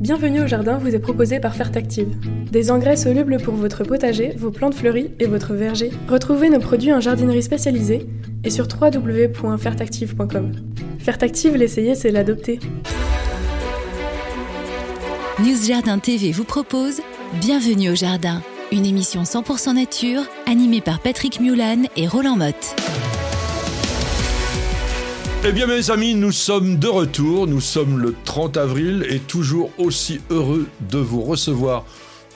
Bienvenue au jardin vous est proposé par Fertactive. Des engrais solubles pour votre potager, vos plantes fleuries et votre verger. Retrouvez nos produits en jardinerie spécialisée et sur www.fertactive.com. Fertactive, l'essayer, c'est l'adopter. News Jardin TV vous propose Bienvenue au jardin, une émission 100% nature animée par Patrick Mulan et Roland Motte. Eh bien mes amis, nous sommes de retour, nous sommes le 30 avril et toujours aussi heureux de vous recevoir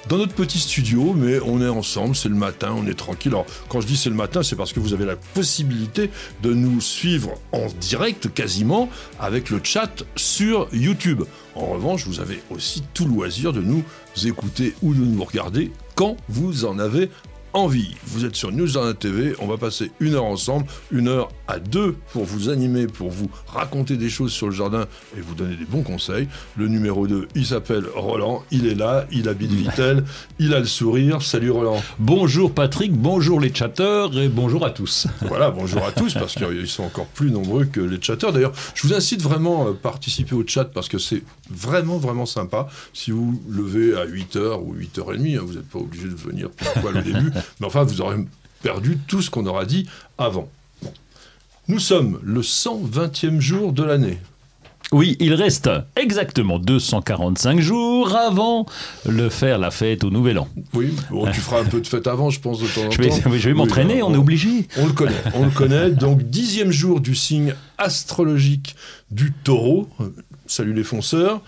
dans notre petit studio, mais on est ensemble, c'est le matin, on est tranquille. Alors quand je dis c'est le matin, c'est parce que vous avez la possibilité de nous suivre en direct quasiment avec le chat sur YouTube. En revanche, vous avez aussi tout loisir de nous écouter ou de nous regarder quand vous en avez envie. Vous êtes sur News TV, on va passer une heure ensemble, une heure à deux pour vous animer, pour vous raconter des choses sur le jardin et vous donner des bons conseils. Le numéro 2, il s'appelle Roland, il est là, il habite Vitel, il a le sourire. Salut Roland. Bonjour Patrick, bonjour les chatteurs et bonjour à tous. Voilà, bonjour à tous parce qu'ils sont encore plus nombreux que les chatteurs. D'ailleurs, je vous incite vraiment à participer au chat parce que c'est vraiment, vraiment sympa. Si vous levez à 8h ou 8h30, hein, vous n'êtes pas obligé de venir pile poil au début. Mais enfin, vous aurez perdu tout ce qu'on aura dit avant. Nous sommes le 120e jour de l'année. Oui, il reste exactement 245 jours avant le faire la fête au Nouvel An. Oui, tu feras un peu de fête avant, je pense, de temps en je vais, temps. Je vais m'entraîner, on, on, est obligé. On le connaît, on le connaît. Donc, dixième jour du signe astrologique du taureau. Salut les fonceurs.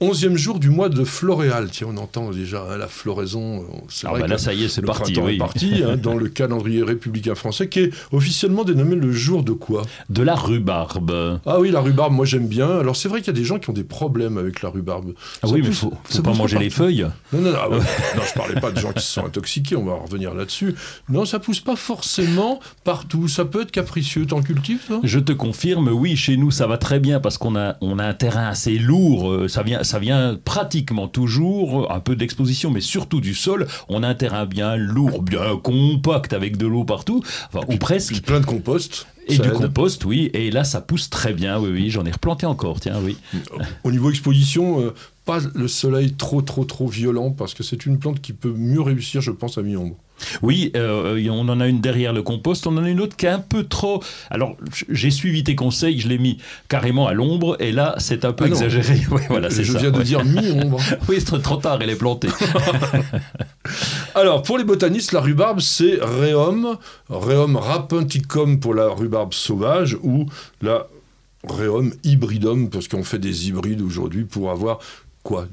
Onzième jour du mois de Floréal. Tiens, on entend déjà hein, la floraison. C'est ah vrai bah là, ça y est, c'est parti. Oui. est parti hein, dans le calendrier républicain français, qui est officiellement dénommé le jour de quoi? De la rhubarbe. Ah oui, la rhubarbe, moi j'aime bien. Alors c'est vrai qu'il y a des gens qui ont des problèmes avec la rhubarbe. Ah oui, mais il faut, faut pas manger les feuilles. Non, non, non, ah non, je parlais pas de gens qui se sont intoxiqués, on va revenir là-dessus. Non, ça pousse pas forcément partout. Ça peut être capricieux. T'en cultives, Je te confirme, oui, chez nous ça va très bien parce qu'on a, on a un terrain assez lourd. Euh, ça vient, ça vient pratiquement toujours, un peu d'exposition, mais surtout du sol. On a un terrain bien lourd, bien compact, avec de l'eau partout, enfin, ou presque. Plein de compost. Et du compost, oui. Et là, ça pousse très bien. Oui, oui. J'en ai replanté encore, tiens, oui. Au niveau exposition, euh, pas le soleil trop, trop, trop violent, parce que c'est une plante qui peut mieux réussir, je pense, à mi-ombre. Oui, euh, on en a une derrière le compost, on en a une autre qui est un peu trop. Alors, j'ai suivi tes conseils, je l'ai mis carrément à l'ombre, et là, c'est un peu ah exagéré. Ouais, voilà, je ça, viens de dire mi-ombre. oui, c'est trop tard, elle est plantée. Alors, pour les botanistes, la rhubarbe, c'est Rheum, Rheum rapunticum pour la rhubarbe sauvage, ou la Rheum hybridum, parce qu'on fait des hybrides aujourd'hui pour avoir quoi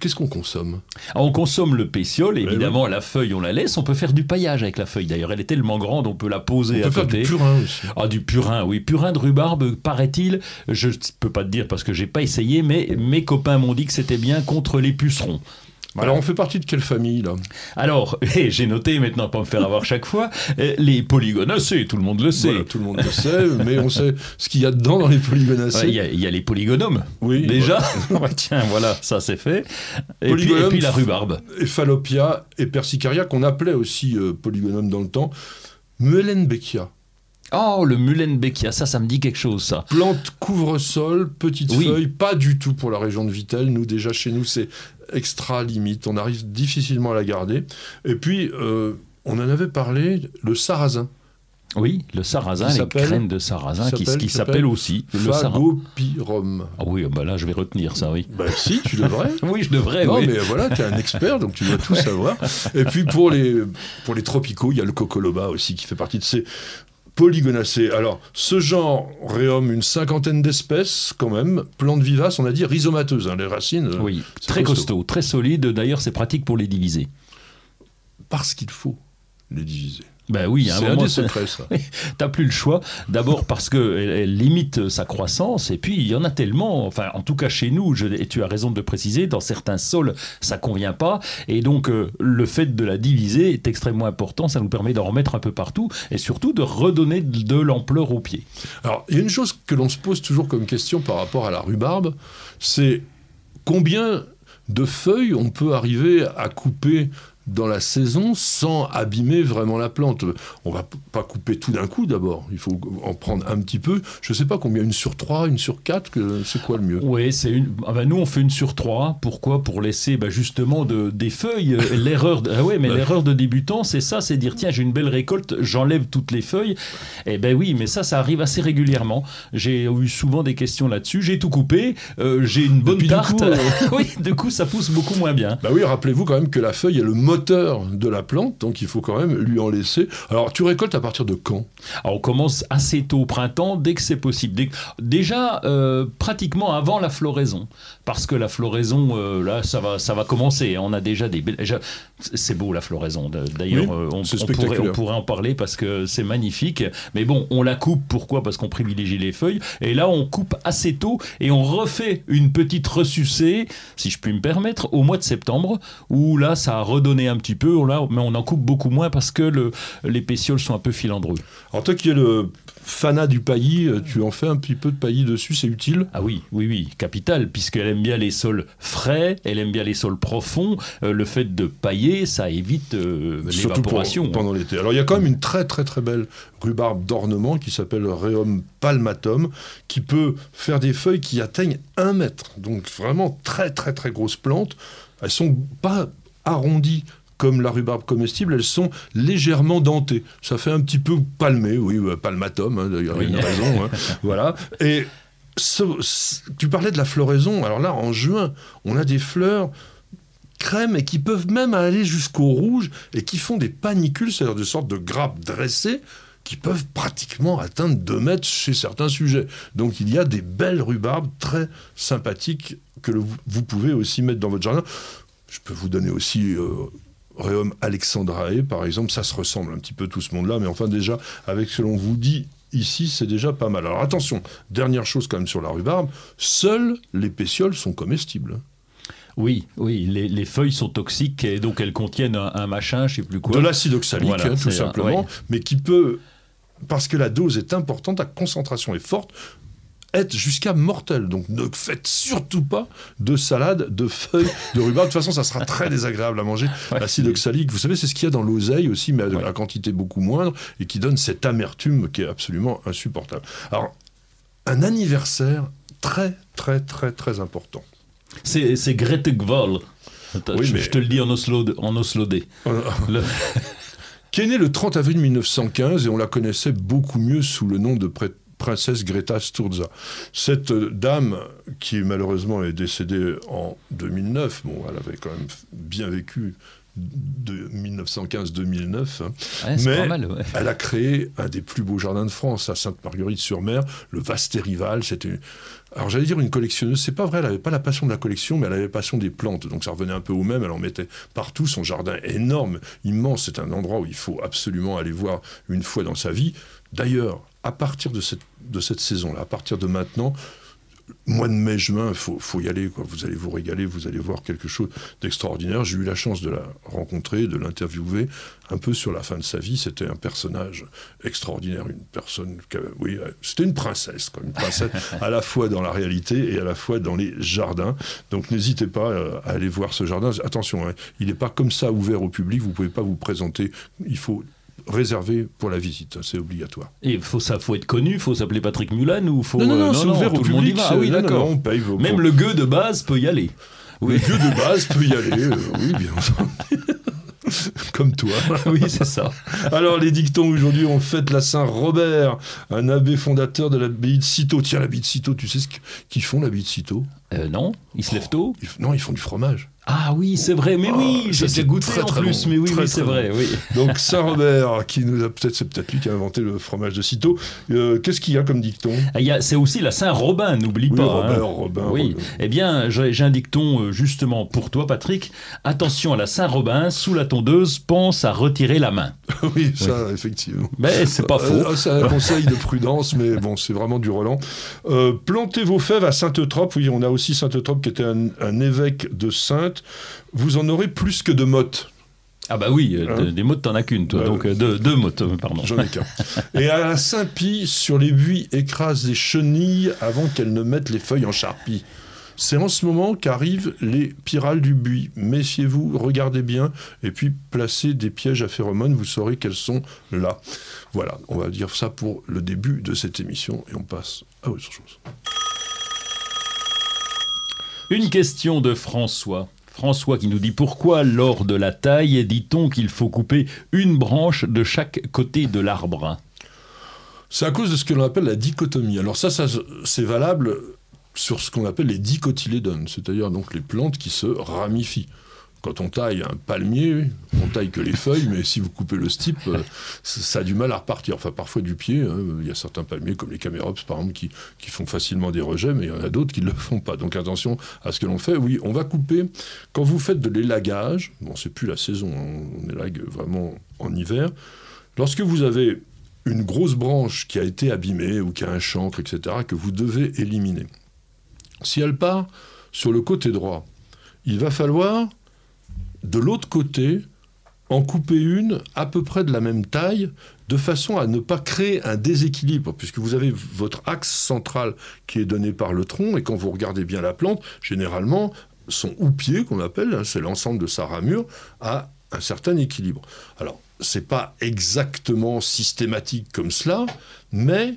Qu'est-ce qu'on consomme ah, On consomme le pétiole, évidemment, la feuille, on la laisse. On peut faire du paillage avec la feuille. D'ailleurs, elle est tellement grande, on peut la poser on à peut côté. Faire du purin aussi. Ah, du purin, oui. Purin de rhubarbe, paraît-il. Je ne peux pas te dire parce que j'ai pas essayé, mais mes copains m'ont dit que c'était bien contre les pucerons. Voilà. Alors, on fait partie de quelle famille, là? Alors, j'ai noté maintenant, pas me faire avoir chaque fois, les polygonacées, tout le monde le sait. Voilà, tout le monde le sait, mais on sait ce qu'il y a dedans dans les polygonacées. Il ouais, y, y, a les polygonomes, oui, déjà. Tiens, voilà, ça c'est fait. Et puis, et puis, la rhubarbe. Et Phallopia et Persicaria, qu'on appelait aussi euh, polygonome dans le temps. Muellenbeckia. Oh, le Mullenbeckia, ça, ça me dit quelque chose, ça. Plante couvre-sol, petite oui. feuille, pas du tout pour la région de Vitel. Nous, déjà, chez nous, c'est extra limite. On arrive difficilement à la garder. Et puis, euh, on en avait parlé, le sarrasin. Oui, le sarrasin, les graines de sarrasin qui, qui s'appellent aussi le Phagopirum. Ah oui, bah là je vais retenir ça, oui. Bah si, tu devrais. oui, je devrais. Non, oui. mais voilà, tu es un expert, donc tu dois tout savoir. Et puis pour les, pour les tropicaux, il y a le cocoloba aussi qui fait partie de ces polygonacées. Alors, ce genre réhomme une cinquantaine d'espèces, quand même. Plantes vivaces, on a dit rhizomateuses, hein, les racines. Oui, très costaud. costaud, très solide. D'ailleurs, c'est pratique pour les diviser. Parce qu'il faut les diviser. Ben oui, c'est un, un des secrets, ça. T'as plus le choix. D'abord parce que elle, limite sa croissance, et puis il y en a tellement. Enfin, en tout cas chez nous, je, et tu as raison de le préciser, dans certains sols, ça convient pas, et donc euh, le fait de la diviser est extrêmement important. Ça nous permet d'en remettre un peu partout, et surtout de redonner de, de l'ampleur au pied. Alors, il y a une chose que l'on se pose toujours comme question par rapport à la rhubarbe, c'est combien de feuilles on peut arriver à couper dans la saison sans abîmer vraiment la plante. On va pas couper tout d'un coup d'abord. Il faut en prendre un petit peu. Je sais pas combien, une sur trois, une sur quatre, c'est quoi le mieux? Oui, c'est une. Ah bah, nous on fait une sur trois. Pourquoi? Pour laisser bah, justement de, des feuilles. Euh, l'erreur. De... Ah ouais, mais l'erreur de débutant, c'est ça, c'est dire tiens j'ai une belle récolte, j'enlève toutes les feuilles. Eh ben oui, mais ça, ça arrive assez régulièrement. J'ai eu souvent des questions là-dessus. J'ai tout coupé, euh, j'ai une bonne tarte. Euh, oui, du coup ça pousse beaucoup moins bien. Bah oui, rappelez-vous quand même que la feuille est le moteur de la plante, donc il faut quand même lui en laisser. Alors tu récoltes à partir de quand? Alors on commence assez tôt au printemps, dès que c'est possible. Déjà, euh, pratiquement avant la floraison. Parce que la floraison, euh, là, ça va, ça va commencer. On a déjà des C'est beau la floraison. D'ailleurs, euh, on, pourrait, on, pourrait, en parler parce que c'est magnifique. Mais bon, on la coupe. Pourquoi? Parce qu'on privilégie les feuilles. Et là, on coupe assez tôt et on refait une petite ressucée, si je puis me permettre, au mois de septembre, où là, ça a redonné un petit peu. Là, mais on en coupe beaucoup moins parce que le, les pétioles sont un peu filandreux. En qui es le fanat du paillis, euh, tu en fais un petit peu de paillis dessus, c'est utile Ah oui, oui, oui, capital, puisqu'elle aime bien les sols frais, elle aime bien les sols profonds. Euh, le fait de pailler, ça évite euh, l'évaporation. Pendant l'été. Alors il y a quand même une très très très belle rhubarbe d'ornement qui s'appelle Rheum palmatum, qui peut faire des feuilles qui atteignent un mètre. Donc vraiment très très très grosses plantes. Elles sont pas arrondies comme la rhubarbe comestible, elles sont légèrement dentées. Ça fait un petit peu palmé, oui, palmatum, hein, d'ailleurs, il y a une raison. Hein. voilà. Et tu parlais de la floraison. Alors là, en juin, on a des fleurs crème et qui peuvent même aller jusqu'au rouge et qui font des panicules, c'est-à-dire des sortes de grappes dressées qui peuvent pratiquement atteindre 2 mètres chez certains sujets. Donc il y a des belles rhubarbes très sympathiques que vous pouvez aussi mettre dans votre jardin. Je peux vous donner aussi euh, Réum Alexandrae, par exemple, ça se ressemble un petit peu tout ce monde-là, mais enfin déjà, avec ce que l'on vous dit ici, c'est déjà pas mal. Alors attention, dernière chose quand même sur la rhubarbe, seules les pétioles sont comestibles. Oui, oui, les, feuilles sont toxiques et donc elles contiennent un, machin, je sais plus quoi. De l'acide oxalique, hein, tout simplement, mais qui peut, parce que la dose est importante, la concentration est forte, être jusqu'à mortel. Donc ne faites surtout pas de salade de feuilles de rhubarbe. De toute façon, ça sera très désagréable à manger. L'acide oxalique, vous savez, c'est ce qu'il y a dans l'oseille aussi, mais à la quantité beaucoup moindre, et qui donne cette amertume qui est absolument insupportable. Alors, un anniversaire très, très, très, très important. C'est Grete Gval. Oui, mais... Je te le dis en oslo, en oslodé. qui est né le 30 avril 1915 et on la connaissait beaucoup mieux sous le nom de prêtre princesse Greta Sturza. Cette dame, qui malheureusement est décédée en 2009, bon, elle avait quand même bien vécu de 1915-2009. Hein. mais elle a créé un des plus beaux jardins de France à Sainte-Marguerite-sur-Mer, le Vasterival. C'était, alors j'allais dire une collectionneuse. C'est pas vrai, elle n'avait pas la passion de la collection, mais elle avait la passion des plantes. Donc ça revenait un peu au même. Elle en mettait partout. Son jardin énorme, immense. C'est un endroit où il faut absolument aller voir une fois dans sa vie. D'ailleurs, à partir de cette, de cette saison-là, à partir de maintenant, mois de mai, juin, il faut, faut, y aller. Quoi. Vous allez vous régaler, vous allez voir quelque chose d'extraordinaire. J'ai eu la chance de la rencontrer, de l'interviewer un peu sur la fin de sa vie. C'était un personnage extraordinaire, une personne, oui, c'était une princesse, quoi, une princesse à la fois dans la réalité et à la fois dans les jardins. Donc n'hésitez pas euh, à aller voir ce jardin. Attention, hein, il n'est pas comme ça ouvert au public. Vous pouvez pas vous présenter. Il faut réservé pour la visite, c'est obligatoire. Et faut ça, faut être connu, faut s'appeler Patrick Mulan ou faut non non, non, euh, c'est ouvert au public. Ah oui d'accord. Même le gueux de base peut y aller. Oui. Le gueux de base peut y aller, euh, oui bien entendu. Comme toi. oui, c'est ça. Alors, les dictons, aujourd'hui, on fête la Saint-Robert, un abbé fondateur de l'abbaye de Cîteaux. Tiens, l'abbaye de Cîteaux, tu sais ce qu'ils font, l'abbaye de Cîteaux? Euh, Non, ils se lèvent tôt? Non, ils font du fromage. Ah oui, c'est vrai, mais oui, j'ai goûté en plus, mais oui, c'est vrai, oui. Donc Saint-Robert, qui nous a peut-être, c'est peut-être lui qui a inventé le fromage de Cîteaux. Euh, qu'est-ce qu'il y a comme dicton? Ah, C'est aussi la Saint-Robin, n'oublie pas. Robert, hein. Robin, oui. Eh bien, j'ai un dicton euh, justement pour toi, Patrick. Attention à la Saint-Robin, sous la tondeuse, pense à retirer la main. oui, ça, effectivement. Mais c'est pas faux. Euh, c'est un conseil de prudence, mais bon, c'est vraiment du Roland. plantez vos fèves à Sainte-Eutrope. Oui, on a aussi Sainte-Eutrope qui était un, un évêque de Sainte vous en aurez plus que de mottes. Ah bah oui, euh, hein des mottes, t'en as qu'une, toi. Bah donc euh, deux, deux mottes, euh, pardon. J'en ai qu'un. Et à Saint-Pie, sur les buis, écrase des chenilles avant qu'elles ne mettent les feuilles en charpie. C'est en ce moment qu'arrivent les pyrales du buis. Méfiez-vous, regardez bien, et puis placez des pièges à phéromones, vous saurez qu'elles sont là. Voilà, on va dire ça pour le début de cette émission, et on passe à autre chose. Une question de François. François qui nous dit pourquoi lors de la taille dit-on qu'il faut couper une branche de chaque côté de l'arbre? C'est à cause de ce que l'on appelle la dichotomie. Alors ça, c'est valable sur ce qu'on appelle les dicotylédones, c'est-à-dire donc les plantes qui se ramifient. Quand on taille un palmier, on taille que les feuilles, mais si vous coupez le stipe, euh, ça a du mal à repartir. Enfin, parfois du pied. Hein. Il y a certains palmiers, comme les camérops, par exemple, qui, font facilement des rejets, mais il y en a d'autres qui ne le font pas. Donc attention à ce que l'on fait. Oui, on va couper. Quand vous faites de l'élagage, bon, c'est plus la saison, hein, on élague vraiment en hiver. Lorsque vous avez une grosse branche qui a été abîmée ou qui a un chancre, etc., que vous devez éliminer, si elle part sur le côté droit, il va falloir de l'autre côté, en couper une à peu près de la même taille, de façon à ne pas créer un déséquilibre, puisque vous avez votre axe central qui est donné par le tronc, et quand vous regardez bien la plante, généralement, son houppier, qu'on appelle, hein, c'est l'ensemble de sa ramure, a un certain équilibre. Alors, c'est pas exactement systématique comme cela, mais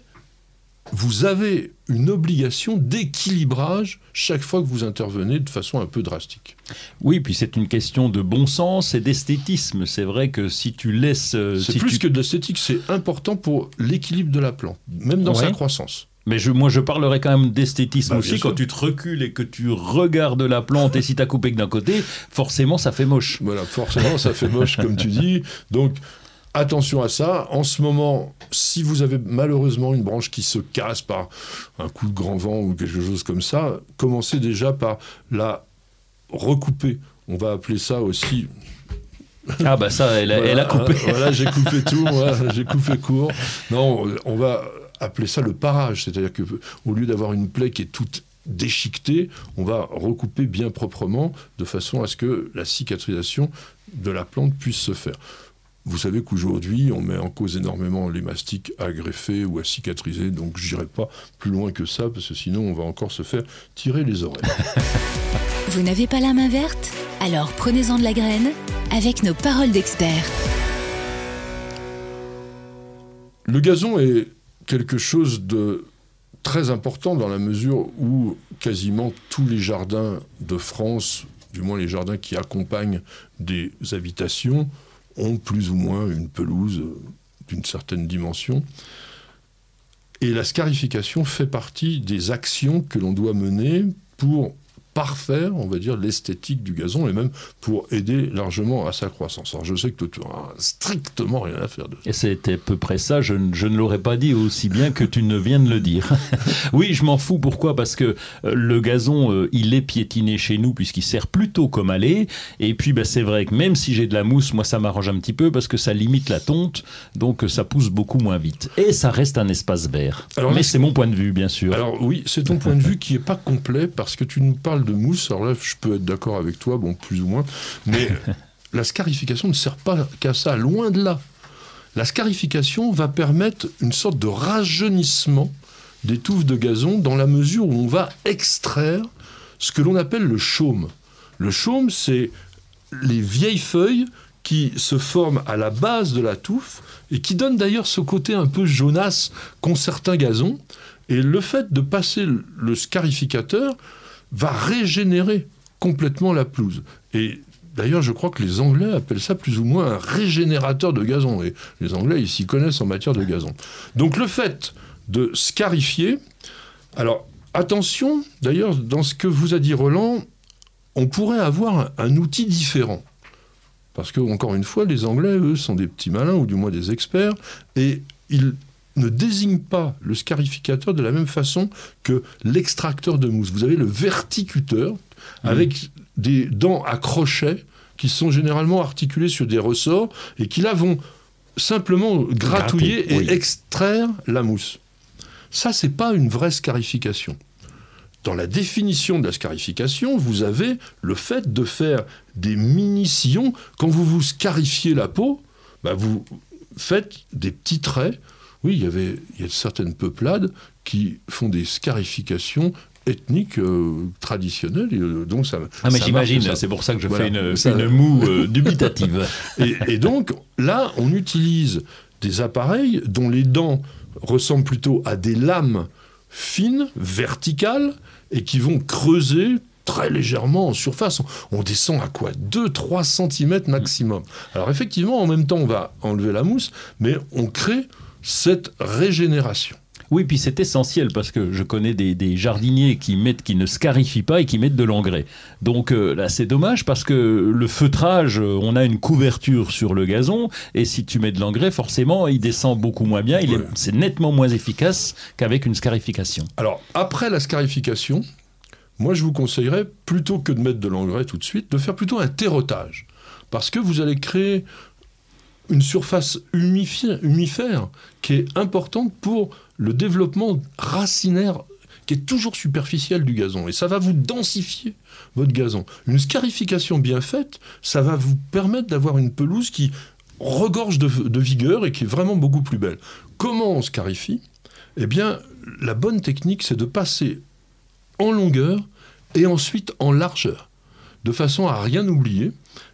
vous avez une obligation d'équilibrage chaque fois que vous intervenez de façon un peu drastique. Oui, puis c'est une question de bon sens et d'esthétisme. C'est vrai que si tu laisses... Euh, c'est plus que d'esthétique, c'est important pour l'équilibre de la plante, même dans sa croissance. Mais je, moi, je parlerais quand même d'esthétisme bah, aussi. Quand tu te recules et que tu regardes la plante, et si tu as coupé que d'un côté, forcément, ça fait moche. Voilà, forcément, ça fait moche, comme tu dis. Donc, Attention à ça. En ce moment, si vous avez malheureusement une branche qui se casse par un coup de grand vent ou quelque chose comme ça, commencez déjà par la recouper. On va appeler ça aussi ah bah ça, elle, a coupé. voilà, j'ai coupé tout, j'ai coupé court. Non, on va appeler ça le parage, c'est-à-dire que au lieu d'avoir une plaie qui est toute déchiquetée, on va recouper bien proprement de façon à ce que la cicatrisation de la plante puisse se faire. Vous savez qu'aujourd'hui, on met en cause énormément les mastiques à greffer ou à cicatriser, donc je n'irai pas plus loin que ça, parce que sinon on va encore se faire tirer les oreilles. Vous n'avez pas la main verte? Alors prenez-en de la graine avec nos paroles d'experts. Le gazon est quelque chose de très important dans la mesure où quasiment tous les jardins de France, du moins les jardins qui accompagnent des habitations, ont plus ou moins une pelouse d'une certaine dimension. Et la scarification fait partie des actions que l'on doit mener pour parfaire, on va dire, l'esthétique du gazon et même pour aider largement à sa croissance. Alors je sais que tu n'as strictement rien à faire de ça. Et c'était à peu près ça, je, ne l'aurais pas dit aussi bien que tu ne viens de le dire. oui, je m'en fous, pourquoi? Parce que euh, le gazon, euh, il est piétiné chez nous puisqu'il sert plutôt comme allée. Et puis bah, c'est vrai que même si j'ai de la mousse, moi ça m'arrange un petit peu parce que ça limite la tonte, donc ça pousse beaucoup moins vite. Et ça reste un espace vert. Alors, Mais c'est mon point de vue, bien sûr. Alors oui, c'est ton point de vue qui n'est pas complet parce que tu nous parles de mousse. Alors là, je peux être d'accord avec toi, bon, plus ou moins. Mais la scarification ne sert pas qu'à ça, loin de là. La scarification va permettre une sorte de rajeunissement des touffes de gazon dans la mesure où on va extraire ce que l'on appelle le chaume. Le chaume, c'est les vieilles feuilles qui se forment à la base de la touffe et qui donnent d'ailleurs ce côté un peu jaunasse qu'ont certains gazons. Et le fait de passer le scarificateur va régénérer complètement la pelouse. Et d'ailleurs, je crois que les Anglais appellent ça plus ou moins un régénérateur de gazon. Et les Anglais, ils s'y connaissent en matière de gazon. Donc le fait de scarifier, alors attention, d'ailleurs, dans ce que vous a dit Roland, on pourrait avoir un, outil différent. Parce que, encore une fois, les Anglais, eux, sont des petits malins, ou du moins des experts, et ils ne désigne pas le scarificateur de la même façon que l'extracteur de mousse. Vous avez le verticuteur avec des dents à crochet qui sont généralement articulées sur des ressorts et qui là vont simplement gratouiller et extraire la mousse. Ça, c'est pas une vraie scarification. Dans la définition de la scarification, vous avez le fait de faire des mini-sillons. Quand vous vous scarifiez la peau, bah, vous faites des petits traits oui, il y avait il y a certaines peuplades qui font des scarifications ethnique euh, traditionnelle. euh, donc ça, Ah, mais j'imagine, c'est pour ça que je Voilà. fais une, Ça- une moue euh, dubitative. Et, et donc, là, on utilise des appareils dont les dents ressemblent plutôt à des lames fines, verticales, et qui vont creuser très légèrement en surface. On, on descend à quoi? 2-3 cm maximum. Alors effectivement, en même temps, on va enlever la mousse, mais on crée cette régénération. Oui, puis c'est essentiel parce que je connais des, des jardiniers qui mettent, qui ne scarifient pas et qui mettent de l'engrais. Donc euh, là, c'est dommage parce que le feutrage, euh, on a une couverture sur le gazon et si tu mets de l'engrais, forcément, il descend beaucoup moins bien. Il est- c'est nettement moins efficace qu'avec une scarification. Alors, après la scarification, moi je vous conseillerais, plutôt que de mettre de l'engrais tout de suite, de faire plutôt un terrotage. Parce que vous allez créer une surface humifère qui est importante pour le développement racinaire qui est toujours superficiel du gazon. Et ça va vous densifier votre gazon. Une scarification bien faite, ça va vous permettre d'avoir une pelouse qui regorge de vigueur et qui est vraiment beaucoup plus belle. Comment on scarifie? Eh bien, la bonne technique, c'est de passer en longueur et ensuite en largeur, de façon à rien oublier.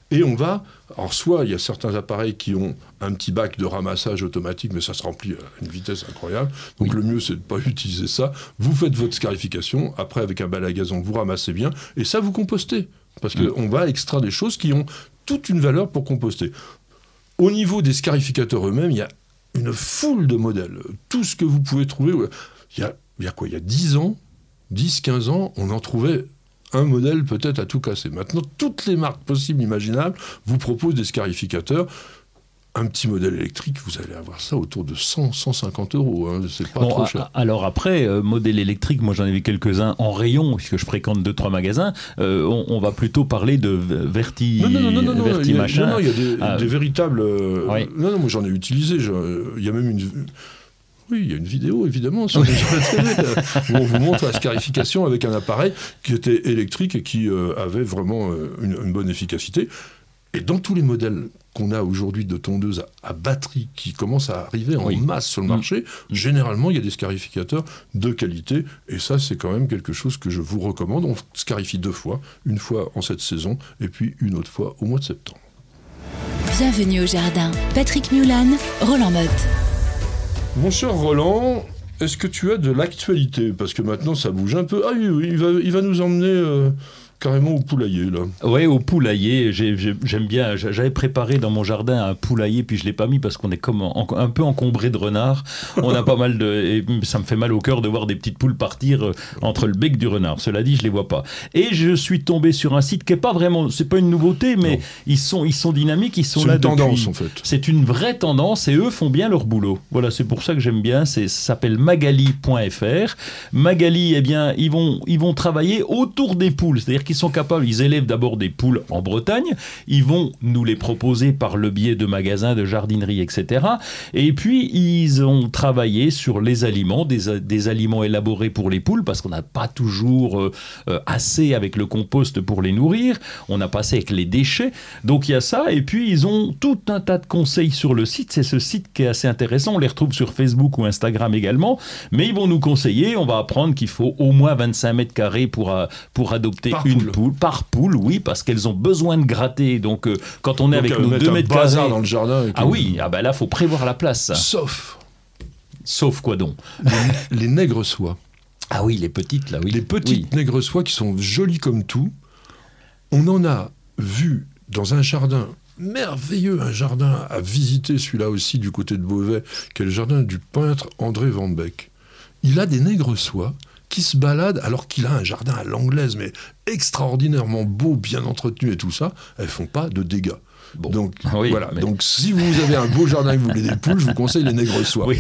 Et on va, alors soit il y a certains appareils qui ont un petit bac de ramassage automatique, mais ça se remplit à une vitesse incroyable. Donc le mieux c'est de ne pas utiliser ça. Vous faites votre scarification, après avec un balai à gazon vous ramassez bien, et ça vous compostez. Parce qu'on va extraire des choses qui ont toute une valeur pour composter. Au niveau des scarificateurs eux-mêmes, il y a une foule de modèles. Tout ce que vous pouvez trouver, il y a, il y a quoi? Il y a 10 ans, 10, 15 ans, on en trouvait un modèle peut-être à tout casser. Maintenant, toutes les marques possibles, imaginables, vous proposent des scarificateurs. Un petit modèle électrique, vous allez avoir ça autour de 100, 150 euros. Hein. C'est pas Bon, trop cher. alors après, euh, modèle électrique, moi j'en ai vu quelques-uns en rayon, puisque je fréquente deux trois magasins. Euh, on, on va plutôt parler de verti, Non, non, non, non, non, non, il y a, machin. non, non, il y a des, Ah, des véritables. euh, Oui. Non, non, moi j'en ai utilisé. je- Il y a même une. Oui, il y a une vidéo évidemment sur, sur la télé euh, où on vous montre la scarification avec un appareil qui était électrique et qui euh, avait vraiment euh, une, une bonne efficacité. Et dans tous les modèles qu'on a aujourd'hui de tondeuses à, à batterie qui commencent à arriver en Oui. masse sur le Mm. marché, généralement il y a des scarificateurs de qualité et ça c'est quand même quelque chose que je vous recommande. On scarifie deux fois, une fois en cette saison et puis une autre fois au mois de septembre. Bienvenue au jardin. Patrick Mulan, Roland Motte. Mon cher Roland, est-ce que tu as de l'actualité? Parce que maintenant ça bouge un peu. Ah oui, oui, il va, il va nous emmener euh, carrément au poulailler là. Ouais, au poulailler. j'ai- j'ai- J'aime bien. j'a- J'avais préparé dans mon jardin un poulailler, puis je l'ai pas mis parce qu'on est comme en- un peu encombré de renards. On a pas mal de. Et ça me fait mal au cœur de voir des petites poules partir euh, entre le bec du renard. Cela dit, je les vois pas. Et je suis tombé sur un site qui est pas vraiment. C'est pas une nouveauté, mais Non. ils sont, ils sont dynamiques. Ils sont C'est là une tendance en fait. C'est une vraie tendance et eux font bien leur boulot. Voilà, c'est pour ça que j'aime bien. C'est, ça s'appelle magali.fr. Magali, eh bien, ils vont, ils vont travailler autour des poules. C'est-à-dire qu'ils sont capables, ils élèvent d'abord des poules en Bretagne. Ils vont nous les proposer par le biais de magasins, de jardinerie, etc. Et puis, ils ont travaillé sur les aliments, des, des aliments élaborés pour les poules parce qu'on n'a pas toujours euh, euh, assez avec le compost pour les nourrir. On a passé avec les déchets. Donc il y a ça, et puis ils ont tout un tas de conseils sur le site. C'est ce site qui est assez intéressant. On les retrouve sur Facebook ou Instagram également. Mais ils vont nous conseiller. On va apprendre qu'il faut au moins 25 mètres carrés pour, euh, pour adopter Par une poule. poule. Par poule, oui, parce qu'elles ont besoin de gratter. Donc euh, quand on est Donc, avec nos mettre 2 un mètres bazar carrés. dans le jardin. Ah oui, ah ben là, faut prévoir la place. Sauf Sauf quoi donc les, les nègres soies. Ah oui, les petites là, oui. Les petites nègres soies qui sont jolies comme tout. On en a vu dans un jardin merveilleux, un jardin à visiter, celui-là aussi du côté de Beauvais, qui est le jardin du peintre André Van Beek. Il a des nègres soies qui se baladent alors qu'il a un jardin à l'anglaise, mais extraordinairement beau, bien entretenu et tout ça. Elles font pas de dégâts. Bon. Donc Oui, voilà. mais- Donc si vous avez un beau jardin et que vous voulez des poules, je vous conseille les nègres soies. Oui,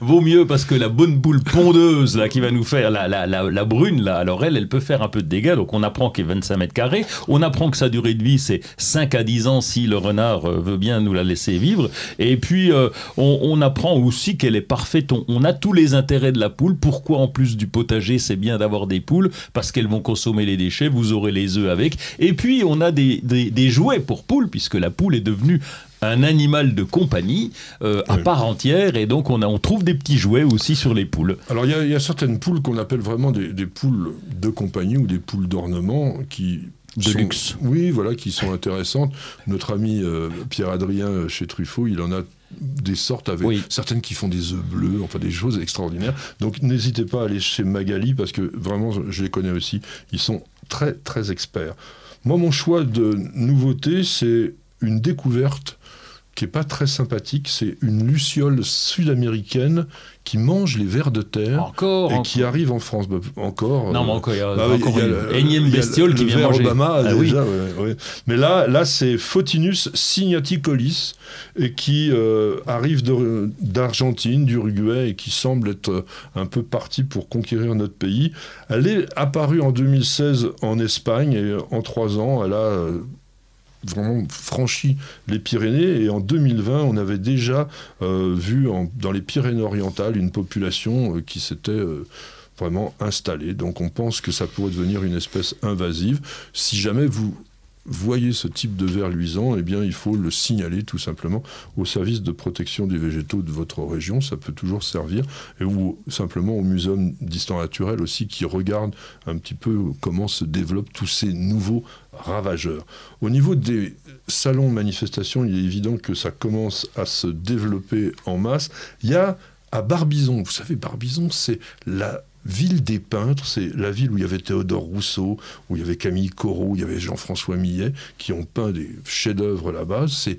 vaut mieux parce que la bonne poule pondeuse là qui va nous faire la, la, la, la brune là, alors elle, elle peut faire un peu de dégâts. Donc on apprend qu'elle est 25 mètres carrés. On apprend que sa durée de vie c'est 5 à 10 ans si le renard euh, veut bien nous la laisser vivre. Et puis euh, on, on apprend aussi qu'elle est parfaite. On, on a tous les intérêts de la poule. Pourquoi en plus du potager c'est bien d'avoir des poules? Parce qu'elles vont consommer les déchets. Vous aurez les œufs avec. Et puis on a des, des, des jouets pour poules puisque la poule est devenue un animal de compagnie euh, à part entière, et donc on, a, on trouve des petits jouets aussi sur les poules. Alors il y, a certaines poules qu'on appelle vraiment des, des, poules de compagnie ou des poules d'ornement qui de luxe. Oui, voilà, qui sont intéressantes. Notre ami euh, Pierre-Adrien chez Truffaut, il en a des sortes avec certaines qui font des œufs bleus, enfin des choses extraordinaires. Donc n'hésitez pas à aller chez Magali parce que vraiment je les connais aussi. Ils sont très très experts. Moi mon choix de nouveauté c'est une découverte qui est pas très sympathique. C'est une luciole sud-américaine qui mange les vers de terre encore, et qui arrive en France. Bah, encore. Non, mais encore, il y a, bah, encore une énième bestiole qui vient manger. Obama ah, déjà, Mais là, là c'est Photinus signaticolis et qui euh, arrive d'Argentine, d'Uruguay et qui semble être un peu parti pour conquérir notre pays. Elle est apparue en 2016 en Espagne et en trois ans, elle a euh, vraiment franchi les Pyrénées. Et en 2020, on avait déjà euh, vu dans les Pyrénées-Orientales une population euh, qui s'était euh, vraiment installée. Donc on pense que ça pourrait devenir une espèce invasive. Si jamais vous voyez ce type de verre luisant, eh bien, il faut le signaler tout simplement au service de protection des végétaux de votre région. Ça peut toujours servir. Et ou simplement au muséum d'histoire naturelle aussi qui regarde un petit peu comment se développent tous ces nouveaux ravageurs. Au niveau des salons de manifestation, il est évident que ça commence à se développer en masse. Il y a à Barbizon, vous savez, Barbizon, c'est la ville des peintres, c'est la ville où il y avait Théodore Rousseau, où il y avait Camille Corot, où il y avait Jean-François Millet, qui ont peint des chefs-d'œuvre là-bas. C'est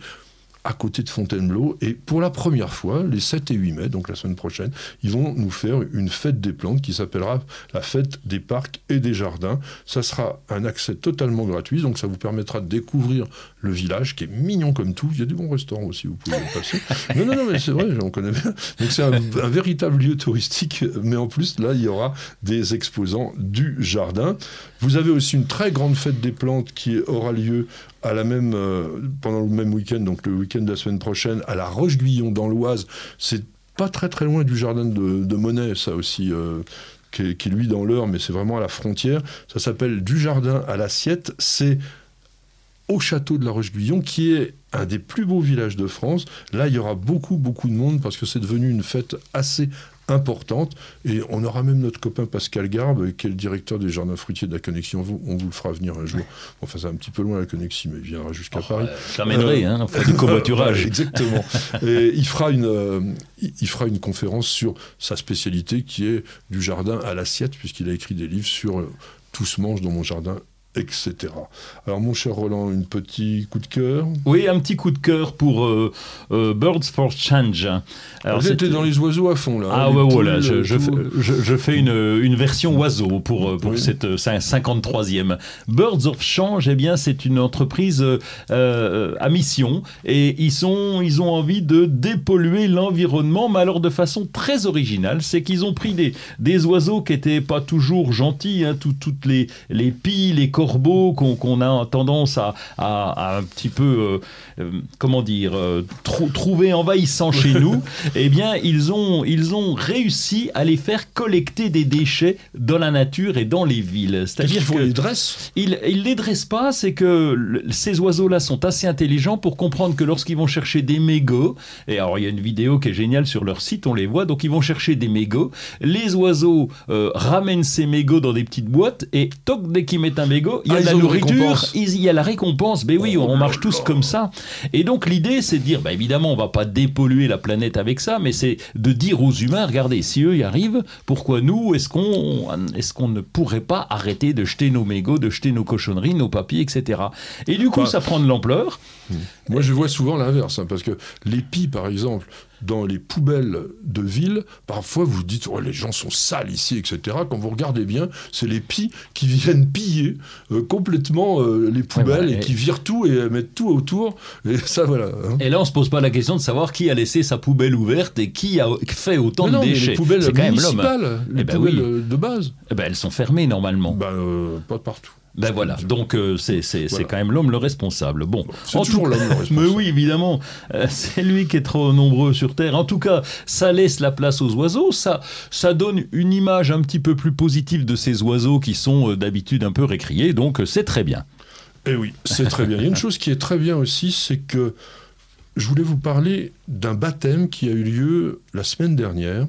à côté de Fontainebleau. Et pour la première fois, les 7 et 8 mai, donc la semaine prochaine, ils vont nous faire une fête des plantes qui s'appellera la fête des parcs et des jardins. Ça sera un accès totalement gratuit, donc ça vous permettra de découvrir le village qui est mignon comme tout. Il y a des bons restaurants aussi, vous pouvez passer. Non, non, non, mais c'est vrai, j'en connais bien. Donc c'est un, un, véritable lieu touristique, mais en plus, là, il y aura des exposants du jardin. Vous avez aussi une très grande fête des plantes qui aura lieu à la même, euh, pendant le même week-end, donc le week-end de la semaine prochaine, à la Roche-Guillon dans l'Oise. C'est pas très très loin du jardin de, Monet, ça aussi. Euh, qui, est, qui, lui dans l'heure, mais c'est vraiment à la frontière. Ça s'appelle Du Jardin à l'Assiette. C'est au château de la Roche-Guillon, qui est un des plus beaux villages de France. Là, il y aura beaucoup, beaucoup de monde parce que c'est devenu une fête assez importante. Et on aura même notre copain Pascal Garbe, qui est le directeur des jardins fruitiers de la Connexion. On vous le fera venir un jour. Enfin, c'est un petit peu loin la Connexion, mais il viendra jusqu'à oh, Paris. Je l'amènerai, euh, hein, on du covoiturage. exactement. Et il fera, une, euh, il fera une conférence sur sa spécialité qui est du jardin à l'assiette, puisqu'il a écrit des livres sur euh, Tout se mange dans mon jardin etc. Alors mon cher Roland, un petit coup de cœur Oui, un petit coup de cœur pour euh, euh, Birds for Change. Alors, Vous êtes dans les oiseaux à fond là. Hein, ah ouais, voilà, je, je, fais une, une, version oiseau pour, euh, pour cette 53e. Birds of Change, eh bien c'est une entreprise à mission et ils, sont, ils ont envie de dépolluer l'environnement, mais alors de façon très originale. C'est qu'ils ont pris des, des oiseaux qui n'étaient pas toujours gentils, hein, toutes les, les pies, les qu'on a tendance à, un petit peu, euh, euh, comment dire, euh, trouver envahissant chez nous, eh bien, ils ont, ils ont réussi à les faire collecter des déchets dans la nature et dans les villes. C'est-à-dire qu'ils les dressent? Ils ne les dressent pas, c'est que ces oiseaux-là sont assez intelligents pour comprendre que lorsqu'ils vont chercher des mégots, et alors il y a une vidéo qui est géniale sur leur site, on les voit, donc ils vont chercher des mégots, les oiseaux ramènent ces mégots dans des petites boîtes, et toc, dès qu'ils mettent un mégot, il y a ah, la nourriture, il y a la récompense. Mais oui, on marche tous comme ça. Et donc l'idée, c'est de dire, bah, évidemment, on va pas dépolluer la planète avec ça, mais c'est de dire aux humains, regardez, si eux y arrivent, pourquoi nous, est-ce qu'on est qu'on ne pourrait pas arrêter de jeter nos mégots, de jeter nos cochonneries, nos papiers, etc. Et du coup, ça prend de l'ampleur. Moi, je vois souvent l'inverse, hein, parce que les pis, par exemple, dans les poubelles de ville, parfois vous dites oh, les gens sont sales ici, etc. Quand vous regardez bien, c'est les pis qui viennent piller euh, complètement euh, les poubelles et, qui virent tout et mettent tout autour. Et ça, voilà. Hein. Et là, on se pose pas la question de savoir qui a laissé sa poubelle ouverte et qui a fait autant de déchets. les poubelles municipales, les eh ben poubelles de base. Eh ben, elles sont fermées normalement. Ben, euh, pas partout. Ben voilà, donc euh, c'est quand même l'homme le responsable. Bon, c'est toujours l'homme le responsable. Mais oui, évidemment, euh, c'est lui qui est trop nombreux sur Terre. En tout cas, ça laisse la place aux oiseaux, ça, ça donne une image un petit peu plus positive de ces oiseaux qui sont euh, d'habitude un peu récriés, donc c'est très bien. Eh oui, c'est très bien. Il y a une chose qui est très bien aussi, c'est que je voulais vous parler d'un baptême qui a eu lieu la semaine dernière.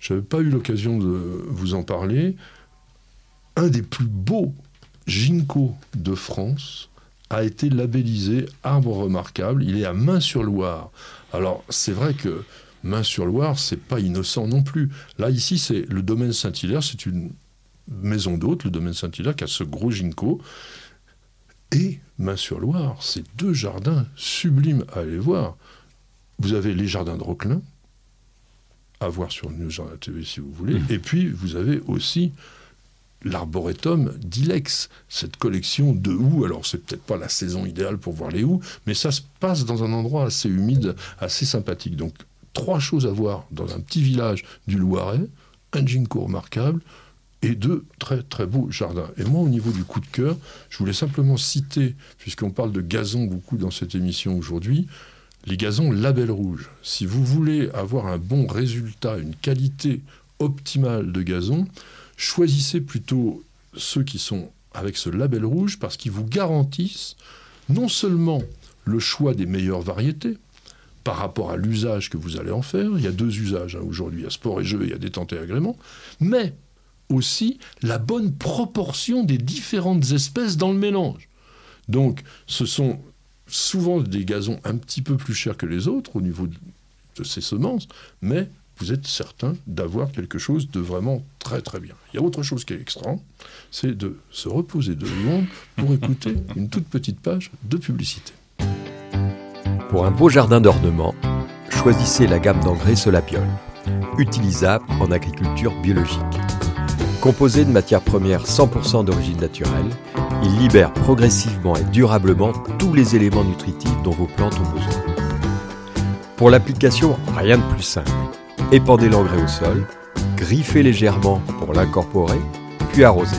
Je n'avais pas eu l'occasion de vous en parler. Un des plus beaux ginkgos de France a été labellisé arbre remarquable. Il est à Main-sur-Loire. Alors, c'est vrai que Main-sur-Loire, c'est pas innocent non plus. Là, ici, c'est le domaine Saint-Hilaire, c'est une maison d'hôte, le domaine Saint-Hilaire, qui a ce gros ginkgo. Et Main-sur-Loire, c'est deux jardins sublimes à aller voir. Vous avez les jardins de Roquelin, à voir sur News Jardin TV si vous voulez, et puis vous avez aussi l'arboretum d'Ilex, cette collection de houx. Alors, c'est peut-être pas la saison idéale pour voir les houx, mais ça se passe dans un endroit assez humide, assez sympathique. Donc, trois choses à voir dans un petit village du Loiret un ginkgo remarquable et deux très très beaux jardins. Et moi, au niveau du coup de cœur, je voulais simplement citer, puisqu'on parle de gazon beaucoup dans cette émission aujourd'hui, les gazons label rouge. Si vous voulez avoir un bon résultat, une qualité optimale de gazon, choisissez plutôt ceux qui sont avec ce label rouge parce qu'ils vous garantissent non seulement le choix des meilleures variétés par rapport à l'usage que vous allez en faire, il y a deux usages hein, aujourd'hui, il sport et jeu il y a détente et agrément, mais aussi la bonne proportion des différentes espèces dans le mélange. Donc ce sont souvent des gazons un petit peu plus chers que les autres au niveau de ces semences, mais vous êtes certain d'avoir quelque chose de vraiment très très bien. Il y a autre chose qui est extra, c'est de se reposer de secondes pour écouter une toute petite page de publicité. Pour un beau jardin d'ornement, choisissez la gamme d'engrais Solapiol, utilisable en agriculture biologique. Composé de matières premières 100% d'origine naturelle, il libère progressivement et durablement tous les éléments nutritifs dont vos plantes ont besoin. Pour l'application, rien de plus simple épandez l'engrais au sol, griffez légèrement pour l'incorporer, puis arrosez.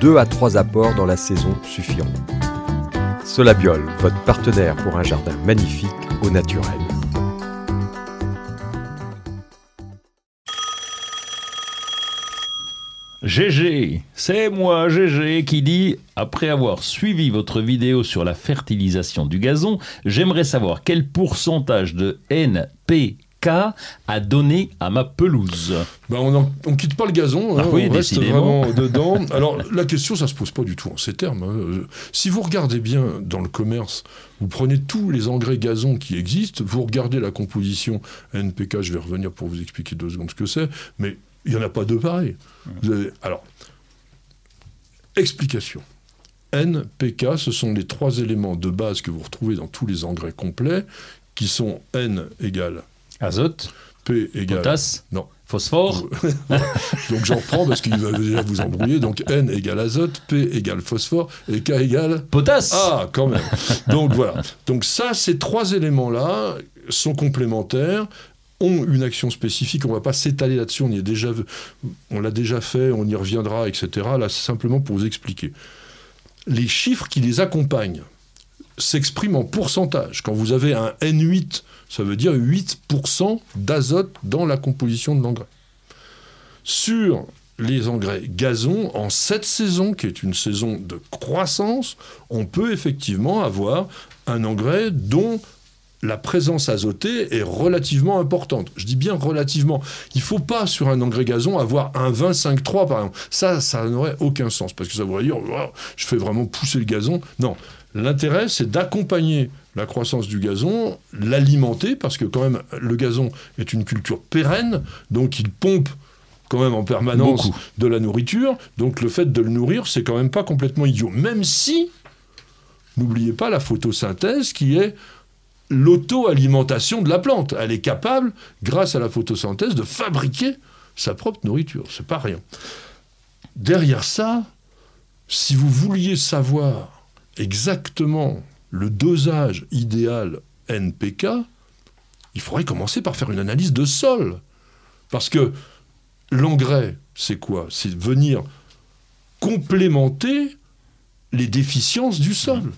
Deux à trois apports dans la saison suffiront. Solabiol, votre partenaire pour un jardin magnifique au naturel. GG, c'est moi GG qui dit après avoir suivi votre vidéo sur la fertilisation du gazon, j'aimerais savoir quel pourcentage de NP à donner à ma pelouse ben On ne quitte pas le gazon, hein, ah on reste vraiment dedans. Alors la question, ça se pose pas du tout en ces termes. Hein. Si vous regardez bien dans le commerce, vous prenez tous les engrais gazon qui existent, vous regardez la composition NPK, je vais revenir pour vous expliquer deux secondes ce que c'est, mais il n'y en a pas deux pareils. alors, explication. NPK, ce sont les trois éléments de base que vous retrouvez dans tous les engrais complets, qui sont N égale Azote. P égale. Potasse. Non. Phosphore. Donc j'en reprends parce qu'il va déjà vous embrouiller. Donc N égale azote, P égale phosphore et K égale. Potasse. Ah, quand même. Donc voilà. Donc ça, ces trois éléments-là sont complémentaires ont une action spécifique. On ne va pas s'étaler là-dessus. On déjà, on l'a déjà fait, on y reviendra, etc. Là, c'est simplement pour vous expliquer. Les chiffres qui les accompagnent s'expriment en pourcentage. Quand vous avez un N8 ça veut dire 8% d'azote dans la composition de l'engrais. Sur les engrais gazon, en cette saison, qui est une saison de croissance, on peut effectivement avoir un engrais dont la présence azotée est relativement importante. Je dis bien relativement. Il ne faut pas, sur un engrais gazon, avoir un 25-3, par exemple. Ça, ça n'aurait aucun sens, parce que ça voudrait dire, oh, je fais vraiment pousser le gazon. Non. L'intérêt, c'est d'accompagner la croissance du gazon, l'alimenter, parce que quand même le gazon est une culture pérenne, donc il pompe quand même en permanence de la nourriture, donc le fait de le nourrir, c'est quand même pas complètement idiot. Même si, n'oubliez pas la photosynthèse qui est l'auto-alimentation de la plante. Elle est capable, grâce à la photosynthèse, de fabriquer sa propre nourriture. C'est pas rien. Derrière ça, si vous vouliez savoir exactement le dosage idéal NPK, il faudrait commencer par faire une analyse de sol. Parce que l'engrais, c'est quoi? C'est venir complémenter les déficiences du sol.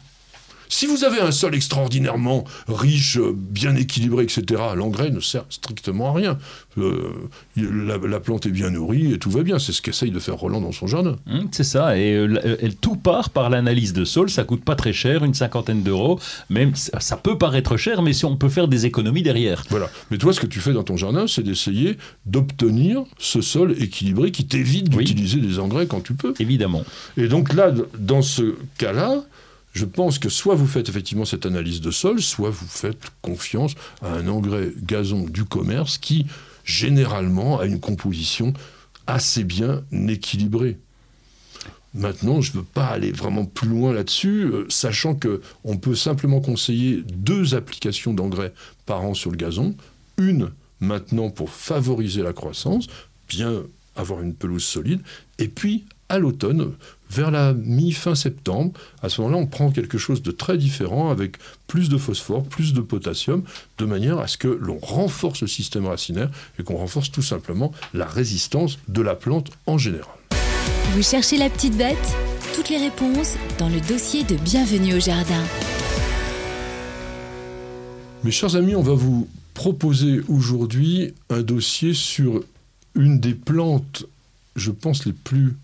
Si vous avez un sol extraordinairement riche, bien équilibré, etc., l'engrais ne sert strictement à rien. Euh, la, plante est bien nourrie et tout va bien. C'est ce qu'essaye de faire Roland dans son jardin. Hum, c'est ça. Et euh, tout part par l'analyse de sol. Ça coûte pas très cher, une cinquantaine d'euros. Même ça peut paraître cher, mais si on peut faire des économies derrière. Voilà. Mais toi, ce que tu fais dans ton jardin, c'est d'essayer d'obtenir ce sol équilibré qui t'évite d'utiliser des engrais quand tu peux. Évidemment. Et donc là, dans ce cas-là, je pense que soit vous faites effectivement cette analyse de sol, soit vous faites confiance à un engrais gazon du commerce qui, généralement, a une composition assez bien équilibrée. Maintenant, je ne veux pas aller vraiment plus loin là-dessus, euh, sachant que on peut simplement conseiller deux applications d'engrais par an sur le gazon. Une maintenant pour favoriser la croissance, bien avoir une pelouse solide, et puis à l'automne, vers la mi-fin septembre, à ce moment-là, on prend quelque chose de très différent avec plus de phosphore, plus de potassium, de manière à ce que l'on renforce le système racinaire et qu'on renforce tout simplement la résistance de la plante en général. Vous cherchez la petite bête? Toutes les réponses dans le dossier de Bienvenue au Jardin. Mes chers amis, on va vous proposer aujourd'hui un dossier sur une des plantes, je pense, les plus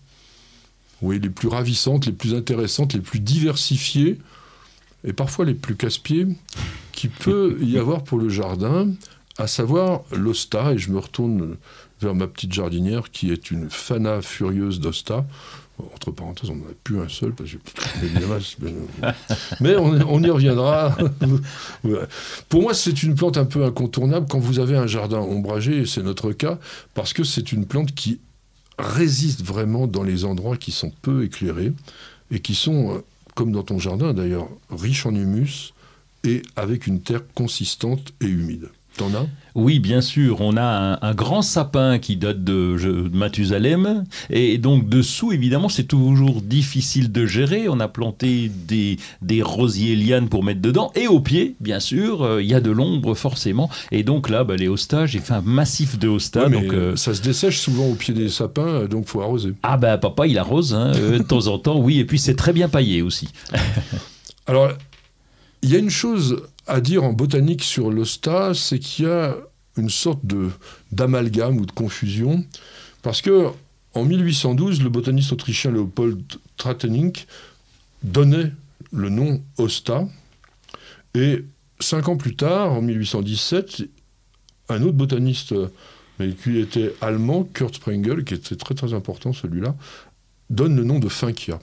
oui, les plus ravissantes, les plus intéressantes, les plus diversifiées, et parfois les plus casse-pieds, qui peut y avoir pour le jardin, à savoir l'osta, et je me retourne vers ma petite jardinière qui est une fana furieuse d'osta. Entre parenthèses, on n'en a plus un seul, parce que mais on, on, y reviendra. Pour moi, c'est une plante un peu incontournable quand vous avez un jardin ombragé, et c'est notre cas, parce que c'est une plante qui résiste vraiment dans les endroits qui sont peu éclairés et qui sont, euh, comme dans ton jardin d'ailleurs, riches en humus et avec une terre consistante et humide. T'en as? Oui, bien sûr. On a un, grand sapin qui date de, Mathusalem. Et donc, dessous, évidemment, c'est toujours difficile de gérer. On a planté des, des rosiers lianes pour mettre dedans. Et au pied, bien sûr, euh, il y a de l'ombre, forcément. Et donc, là, bah, les hostas, j'ai fait un massif de hostas. donc, euh, Ça se dessèche souvent au pied des sapins, euh, donc faut arroser. Ah, ben, papa, il arrose, hein, de temps en temps, oui. Et puis, c'est très bien paillé aussi. Alors, il y a une chose à dire en botanique sur l'osta, c'est qu'il y a une sorte de d'amalgame ou de confusion, parce que en 1812, le botaniste autrichien Leopold Tratenink donnait le nom Osta, et cinq ans plus tard, en 1817, un autre botaniste, mais qui était allemand, Kurt Sprengel, qui était très très important celui-là, donne le nom de Finkia.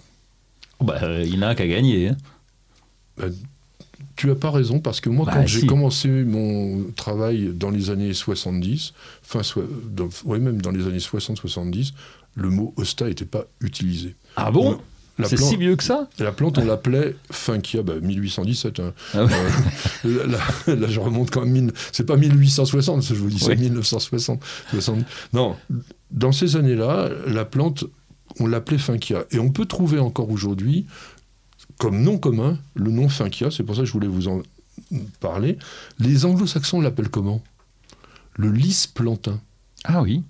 Bah, il n'a qu'à gagner. Hein. Ben, tu as pas raison, parce que moi, bah, quand j'ai commencé mon travail dans les années 70, enfin, même dans les années 60-70, le mot hosta n'était pas utilisé. Ah bon c'est si vieux que ça? La plante, on l'appelait Funkia, 1817. Hein. Ah euh, là, je remonte quand même. C'est pas 1860, je vous dis, c'est 1960. Non, dans ces années-là, la plante, on l'appelait Funkia. Et on peut trouver encore aujourd'hui comme nom commun le nom Finkia, c'est pour ça que je voulais vous en parler. Les anglo-saxons l'appellent comment? Le lys plantain. Ah oui.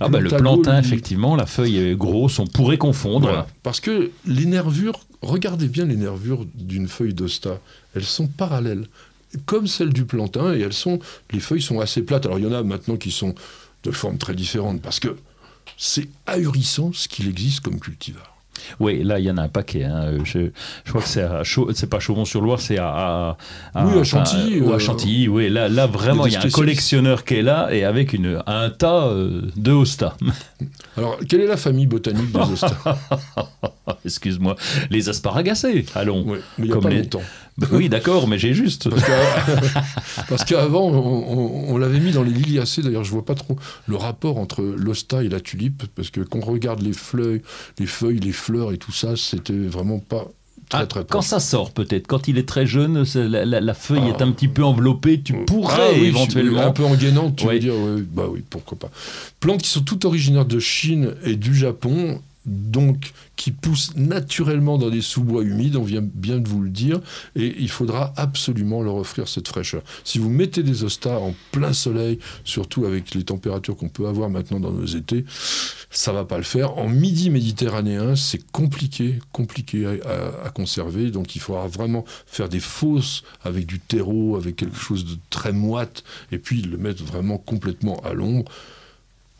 Ah bah, le plantain, effectivement, la feuille est grosse, on pourrait confondre. parce que les nervures, regardez bien les nervures d'une feuille d'osta, elles sont parallèles, comme celles du plantain, et elles sont, les feuilles sont assez plates. Alors il y en a maintenant qui sont de formes très différentes, parce que c'est ahurissant ce qu'il existe comme cultivar. Oui, là, il y en a un paquet. Hein. Je, crois que c'est à c'est pas Chaumont-sur-Loire, c'est à, à, Oui, à Chantilly. ou à euh, Chantilly, oui. Là, là vraiment, il y a un collectionneur qui est là et avec une, un tas euh, de hostas. Alors, quelle est la famille botanique des hostas? Excuse-moi. Les asparagacées, allons. Oui, mais il n'y a pas longtemps. Oui, d'accord, mais j'ai juste. Parce qu'avant, on, l'avait mis dans les liliacées. D'ailleurs, je vois pas trop le rapport entre l'osta et la tulipe, parce que quand on regarde les feuilles, les feuilles, les fleurs et tout ça, c'était vraiment pas Très, ah, très quand ça sort peut-être, quand il est très jeune, la, feuille est un petit peu enveloppée, tu pourrais ah éventuellement... Un peu engainante, tu veux dire, bah oui, pourquoi pas. Plantes qui sont toutes originaires de Chine et du Japon, donc qui pousse naturellement dans des sous-bois humides, on vient bien de vous le dire, et il faudra absolument leur offrir cette fraîcheur. Si vous mettez des ostas en plein soleil, surtout avec les températures qu'on peut avoir maintenant dans nos étés, ça va pas le faire. En midi méditerranéen, c'est compliqué, compliqué à, conserver, donc il faudra vraiment faire des fosses avec du terreau, avec quelque chose de très moite, et puis le mettre vraiment complètement à l'ombre.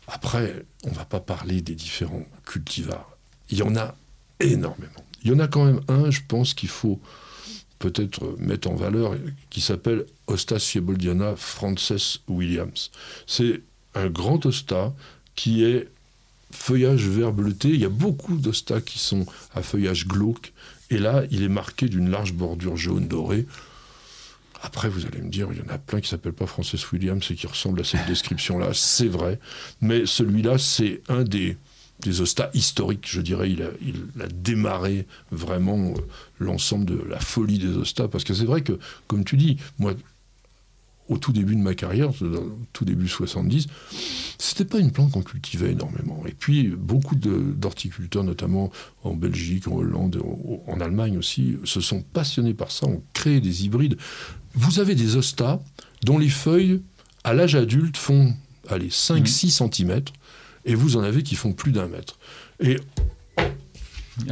Après, on va pas parler des différents cultivars. Il y en a énormément. Il y en a quand même un, je pense qu'il faut peut-être mettre en valeur, qui s'appelle Osta Sieboldiana Frances Williams. C'est un grand Osta qui est feuillage vert bleuté. Il y a beaucoup d'Osta qui sont à feuillage glauque. Et là, il est marqué d'une large bordure jaune dorée. Après, vous allez me dire, il y en a plein qui s'appellent pas Frances Williams et qui ressemblent à cette description-là. C'est vrai. Mais celui-là, c'est un des, des ostas historiques, je dirais. Il a, il a démarré vraiment euh, l'ensemble de la folie des ostas. Parce que c'est vrai que, comme tu dis, moi, au tout début de ma carrière, au tout début 70, c'était pas une plante qu'on cultivait énormément. Et puis, beaucoup d'horticulteurs, notamment en Belgique, en Hollande, en, Allemagne aussi, se sont passionnés par ça, ont créé des hybrides. Vous avez des ostas dont les feuilles, à l'âge adulte, font allez, 5-6 mmh. cm, et vous en avez qui font plus d'un mètre. Et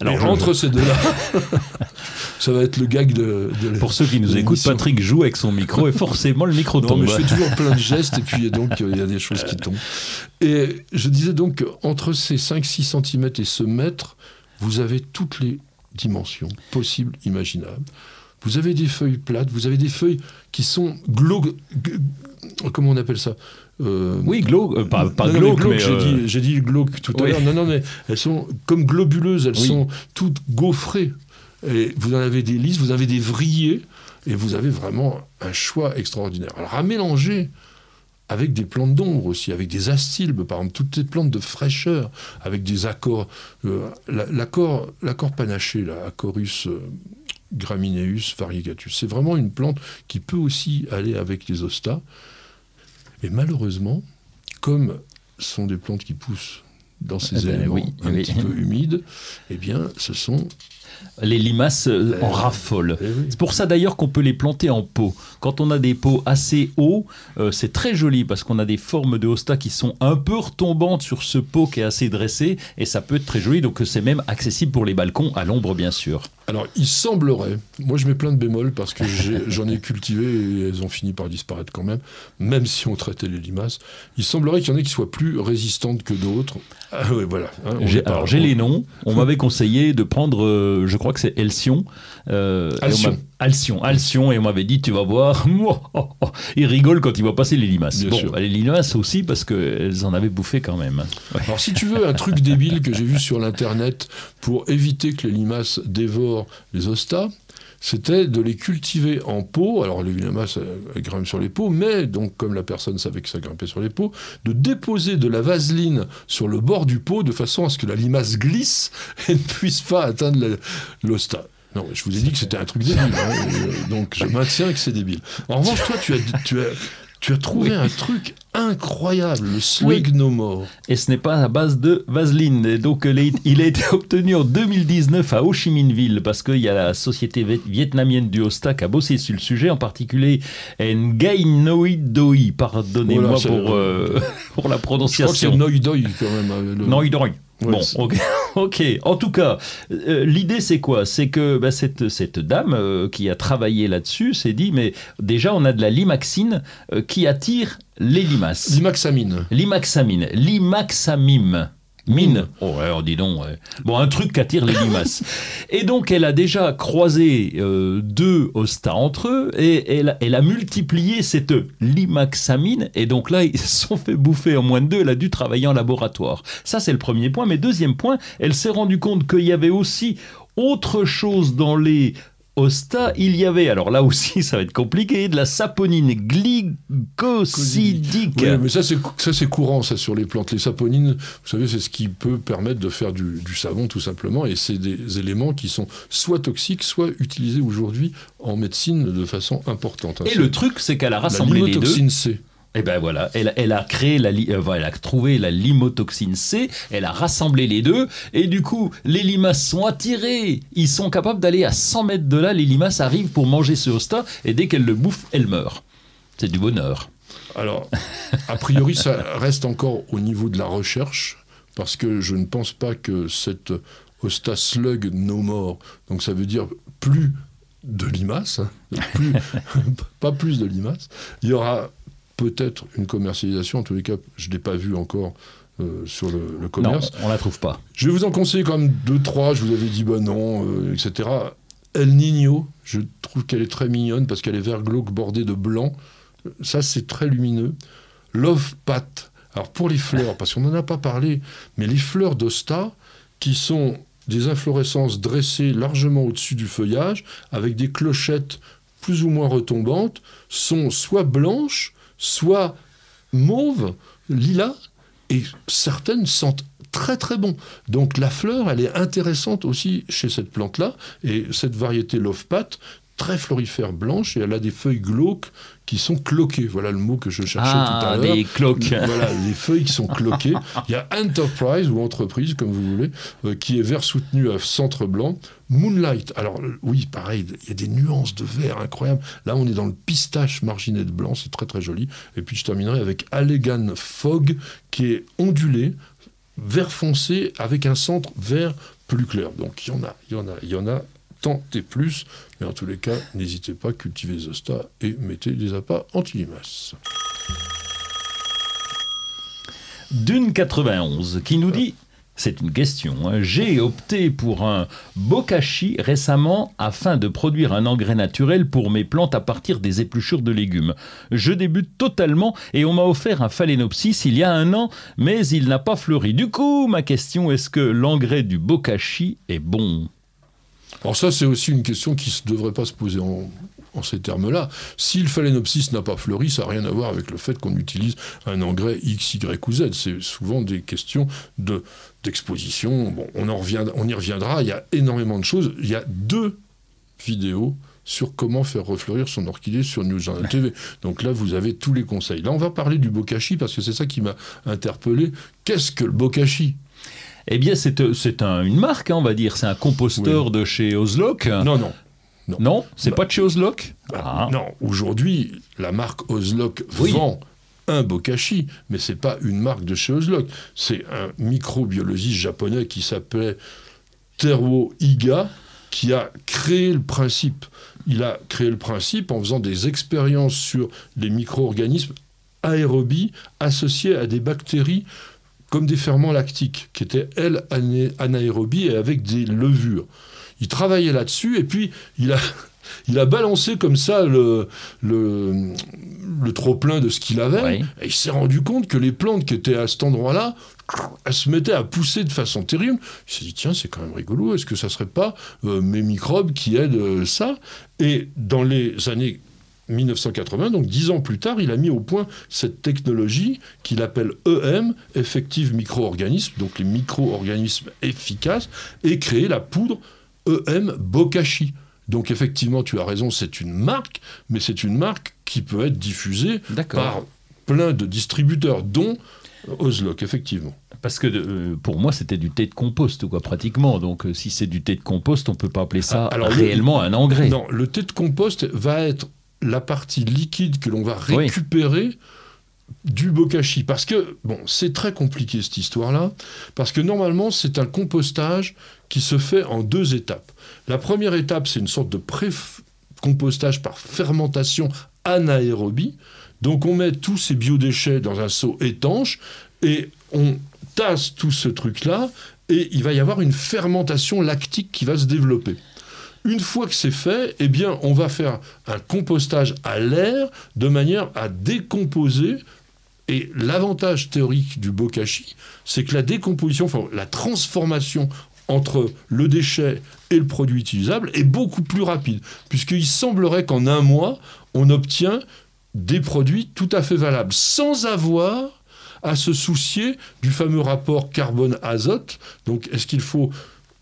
Alors, entre ces deux-là, ça va être le gag de. Pour ceux qui nous écoutent, Patrick joue avec son micro et forcément le micro non, tombe. Mais je fais toujours plein de gestes et puis donc il y a des choses qui tombent. Et je disais donc, entre ces 5-6 cm et ce mètre, vous avez toutes les dimensions possibles, imaginables. Vous avez des feuilles plates, vous avez des feuilles qui sont glo... Comment on appelle ça euh, oui, glauque, euh, pas, pas glauque, mais... Euh, j'ai dit, glauque tout à l'heure. Non, non, mais elles sont comme globuleuses, elles sont toutes gaufrées. Et vous en avez des lisses, vous avez des vrillés, et vous avez vraiment un choix extraordinaire. Alors à mélanger avec des plantes d'ombre aussi, avec des astilbes, par exemple, toutes les plantes de fraîcheur, avec des accords. l'accord, l'accord panaché, là, Acorus gramineus variegatus, c'est vraiment une plante qui peut aussi aller avec les ostas. Et malheureusement, comme ce sont des plantes qui poussent dans ces eh ben éléments un petit peu humides, eh bien, ce sont les limaces euh, en raffolent. Eh c'est pour ça d'ailleurs qu'on peut les planter en pot. Quand on a des pots assez hauts, euh, c'est très joli parce qu'on a des formes de hosta qui sont un peu retombantes sur ce pot qui est assez dressé et ça peut être très joli. Donc c'est même accessible pour les balcons à l'ombre bien sûr. Alors il semblerait, moi je mets plein de bémols parce que j'en ai, cultivé et elles ont fini par disparaître quand même, même si on traitait les limaces. Il semblerait qu'il y en ait qui soient plus résistantes que d'autres. Ah, voilà. Hein, alors j'ai les noms. On m'avait conseillé de prendre euh, je crois que c'est Elsion. Euh, Alcyon. Alcyon. Alcyon, et on m'avait dit, tu vas voir, il rigole quand il voit passer les limaces. bon, les limaces aussi, parce qu'elles en avaient bouffé quand même. Alors, si tu veux un truc débile que j'ai vu sur l'internet pour éviter que les limaces dévorent les ostas, c'était de les cultiver en pot. Alors les limaces grimpent sur les pots, mais donc comme la personne savait que ça grimpait sur les pots, de déposer de la vaseline sur le bord du pot de façon à ce que la limace glisse et ne puisse pas atteindre l'osta. Non, je vous ai dit que c'était un truc débile, hein, euh, donc je maintiens que c'est débile. En revanche, toi, tu as, tu as, tu as trouvé un truc incroyable, le Slug No More. Et ce n'est pas à base de vaseline. Et donc, il a été obtenu en 2019 à Ho Chi Minh Ville parce qu'il y a la société vietnamienne du Hosta qui a bossé sur le sujet, en particulier Nguyen Noi Doi. Pardonnez-moi pour, euh, pour la prononciation. Je crois que c'est Noi Doi quand même. Le... Noi Doi bon, ok. En tout cas, euh, l'idée c'est quoi? C'est que bah, cette, cette dame euh, qui a travaillé là-dessus s'est dit, mais déjà on a de la limaxine euh, qui attire les limaces. Limaxamine. Limaxamine. Limaxamime. Mine. Oh, ouais, dis donc. Bon, un truc qui attire les limaces. et donc, elle a déjà croisé euh, deux ostas entre eux et elle, elle, a multiplié cette limaxamine. Et donc là, ils se sont fait bouffer en moins de deux. Elle a dû travailler en laboratoire. Ça, c'est le premier point. Mais deuxième point, elle s'est rendue compte qu'il y avait aussi autre chose dans les Osta, il y avait, alors là aussi ça va être compliqué, de la saponine glycosidique. Oui, mais ça c'est courant ça sur les plantes. Les saponines, vous savez, c'est ce qui peut permettre de faire du, savon tout simplement, et c'est des éléments qui sont soit toxiques, soit utilisés aujourd'hui en médecine de façon importante. Hein. Et le truc, c'est qu'elle a rassemblé les deux. C. Et ben voilà, elle, elle a créé la, euh, elle a trouvé la limotoxine C, elle a rassemblé les deux, et du coup, les limaces sont attirées. Ils sont capables d'aller à 100 mètres de là, les limaces arrivent pour manger ce hosta, et dès qu'elles le bouffent, elles meurent. C'est du bonheur. Alors, a priori, ça reste encore au niveau de la recherche, parce que je ne pense pas que cette Hosta Slug No More, donc ça veut dire plus de limaces, hein, pas plus de limaces, il y aura peut-être une commercialisation, en tous les cas, je ne l'ai pas vu encore euh, sur le, le commerce. Non, on la trouve pas. Je vais vous en conseiller quand même deux, trois. Je vous avais dit, bah non, euh, etc. El Nino, je trouve qu'elle est très mignonne parce qu'elle est vert glauque bordée de blanc. Ça, c'est très lumineux. Love Pat. Alors, pour les fleurs, parce qu'on n'en a pas parlé, mais les fleurs d'Osta, qui sont des inflorescences dressées largement au-dessus du feuillage, avec des clochettes plus ou moins retombantes, sont soit blanches, soit mauves, lilas, et certaines sentent très très bon. Donc la fleur, elle est intéressante aussi chez cette plante-là, et cette variété Love très florifère blanche, et elle a des feuilles glauques qui sont cloquées. Voilà le mot que je cherchais tout à Ah, l'heure. des cloques. Voilà, les feuilles qui sont cloquées. Il y a Enterprise ou entreprise, comme vous voulez, euh, qui est vert soutenu à centre blanc. Moonlight, alors euh, oui, pareil, il y a des nuances de vert incroyables. Là, on est dans le pistache marginé de blanc, c'est très très joli. Et puis je terminerai avec Allegan Fog, qui est ondulé, vert foncé, avec un centre vert plus clair. Donc il y en a, il y en a, il y en a tant et plus. Mais en tous les cas, n'hésitez pas, cultivez Zosta et mettez des appâts anti-limaces. Dune 91 qui nous dit c'est une question. hein. J'ai opté pour un bokashi récemment afin de produire un engrais naturel pour mes plantes à partir des épluchures de légumes. Je débute totalement et on m'a offert un phalaenopsis il y a un an, mais il n'a pas fleuri. Du coup, ma question est-ce que l'engrais du bokashi est bon? Alors ça, c'est aussi une question qui ne devrait pas se poser en, ces termes-là. Si le phalaenopsis n'a pas fleuri, ça n'a rien à voir avec le fait qu'on utilise un engrais X, Y ou Z. C'est souvent des questions de d'exposition. Bon, on, on y reviendra. Il y a énormément de choses. Il y a deux vidéos sur comment faire refleurir son orchidée sur News Journal TV. Donc là, vous avez tous les conseils. Là, on va parler du bokashi parce que c'est ça qui m'a interpellé. Qu'est-ce que le bokashi? Eh bien, c'est c'est un- une marque, hein, on va dire. C'est un composteur de chez Ozlock. Non, non. Non, c'est Bah, pas de chez Ozlock Bah, Ah. Non, aujourd'hui, la marque Ozlock Oui. vend un bokashi, mais c'est pas une marque de chez Ozlock. C'est un microbiologiste japonais qui s'appelait Teruo Iga qui a créé le principe. Il a créé le principe en faisant des expériences sur les micro-organismes aérobies associés à des bactéries comme des ferments lactiques, qui étaient, elles, ana- anaérobies et avec des levures. Il travaillait là-dessus et puis il a, il a balancé comme ça le, le, le trop-plein de ce qu'il avait. Oui. Et il s'est rendu compte que les plantes qui étaient à cet endroit-là, elles se mettaient à pousser de façon terrible. Il s'est dit, tiens, c'est quand même rigolo, est-ce que ça serait pas euh, mes microbes qui aident euh, ça? Et dans les années 1980, donc dix ans plus tard, il a mis au point cette technologie qu'il appelle EM, Effective Micro-Organisme, donc les micro-organismes efficaces, et créé la poudre EM Bokashi. Donc effectivement, tu as raison, c'est une marque, mais c'est une marque qui peut être diffusée par plein de distributeurs, dont Ozlock, effectivement. Parce que euh, pour moi, c'était du thé de compost, quoi, pratiquement. Donc, euh, si c'est du thé de compost, on peut pas appeler ça Ah, alors, le- réellement un engrais. Non, le thé de compost va être la partie liquide que l'on va Oui. récupérer du bokashi. Parce que, bon, c'est très compliqué cette histoire-là, parce que normalement, c'est un compostage qui se fait en deux étapes. La première étape, c'est une sorte de pré-compostage par fermentation anaérobie. Donc, on met tous ces biodéchets dans un seau étanche et on tasse tout ce truc-là et il va y avoir une fermentation lactique qui va se développer. Une fois que c'est fait, eh on va faire un compostage à l'air de manière à décomposer. Et l'avantage théorique du bokashi, c'est que la décomposition, enfin la transformation entre le déchet et le produit utilisable est beaucoup plus rapide, puisqu'il semblerait qu'en un mois, on obtient des produits tout à fait valables, sans avoir à se soucier du fameux rapport carbone-azote. Donc, est-ce qu'il faut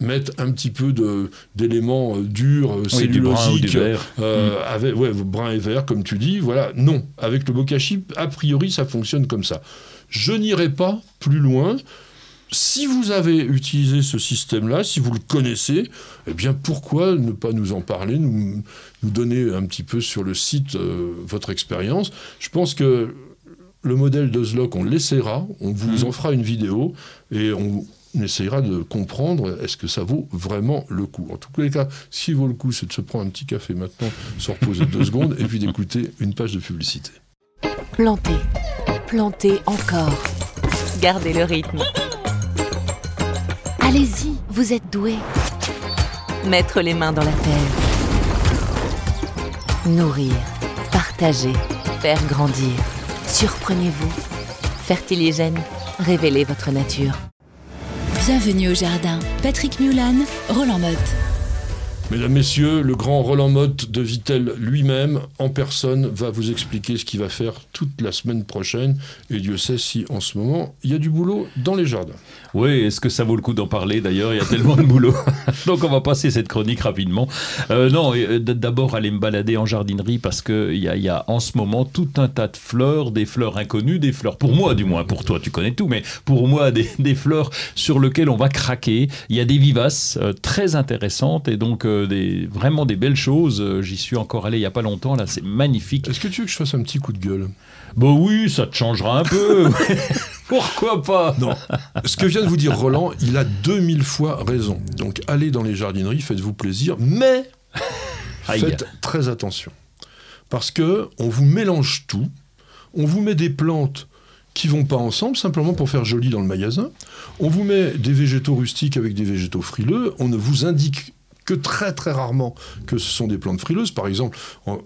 mettre un petit peu de, d'éléments euh, durs, euh, Oui, brun cellulosiques, vert. euh, avec, ouais, brun et vert, comme tu dis. Voilà, non. Avec le bokashi, a priori, ça fonctionne comme ça. Je n'irai pas plus loin. Si vous avez utilisé ce système-là, si vous le connaissez, eh bien pourquoi ne pas nous en parler, nous, nous donner un petit peu sur le site euh, votre expérience? Je pense que le modèle d'Ozlock, on l'essaiera, on vous Mhm. en fera une vidéo et on essayera de comprendre est-ce que ça vaut vraiment le coup. En tous les cas, s'il vaut le coup, c'est de se prendre un petit café maintenant, se reposer deux secondes et puis d'écouter une page de publicité. Plantez, plantez encore. Gardez le rythme. Allez-y, vous êtes doué. Mettre les mains dans la terre. Nourrir, partager, faire grandir. Surprenez-vous. Fertiligène, révélez votre nature. Bienvenue au jardin. Patrick Mulan, Roland Motte. Mesdames, Messieurs, le grand Roland Motte de Vitel lui-même, en personne, va vous expliquer ce qu'il va faire toute la semaine prochaine. Et Dieu sait si, en ce moment, il y a du boulot dans les jardins. Oui, est-ce que ça vaut le coup d'en parler d'ailleurs? Il y a tellement de boulot. Donc on va passer cette chronique rapidement. Euh, non, euh, d'abord aller me balader en jardinerie parce qu'il y y a en ce moment tout un tas de fleurs, des fleurs inconnues, des fleurs, pour moi du moins, pour toi tu connais tout, mais pour moi des, des fleurs sur lesquelles on va craquer. Il y a des vivaces euh, très intéressantes et donc euh, des, vraiment des belles choses. Euh, J'y suis encore allé il n'y a pas longtemps, là c'est magnifique. Est-ce que tu veux que je fasse un petit coup de gueule? Bon oui, ça te changera un peu. Pourquoi pas? Non. Ce que vient de vous dire Roland, il a 2000 fois raison. Donc allez dans les jardineries, faites-vous plaisir, mais faites très attention. Parce que on vous mélange tout, on vous met des plantes qui vont pas ensemble simplement pour faire joli dans le magasin. On vous met des végétaux rustiques avec des végétaux frileux, on ne vous indique que très très rarement que ce sont des plantes frileuses. Par exemple, en,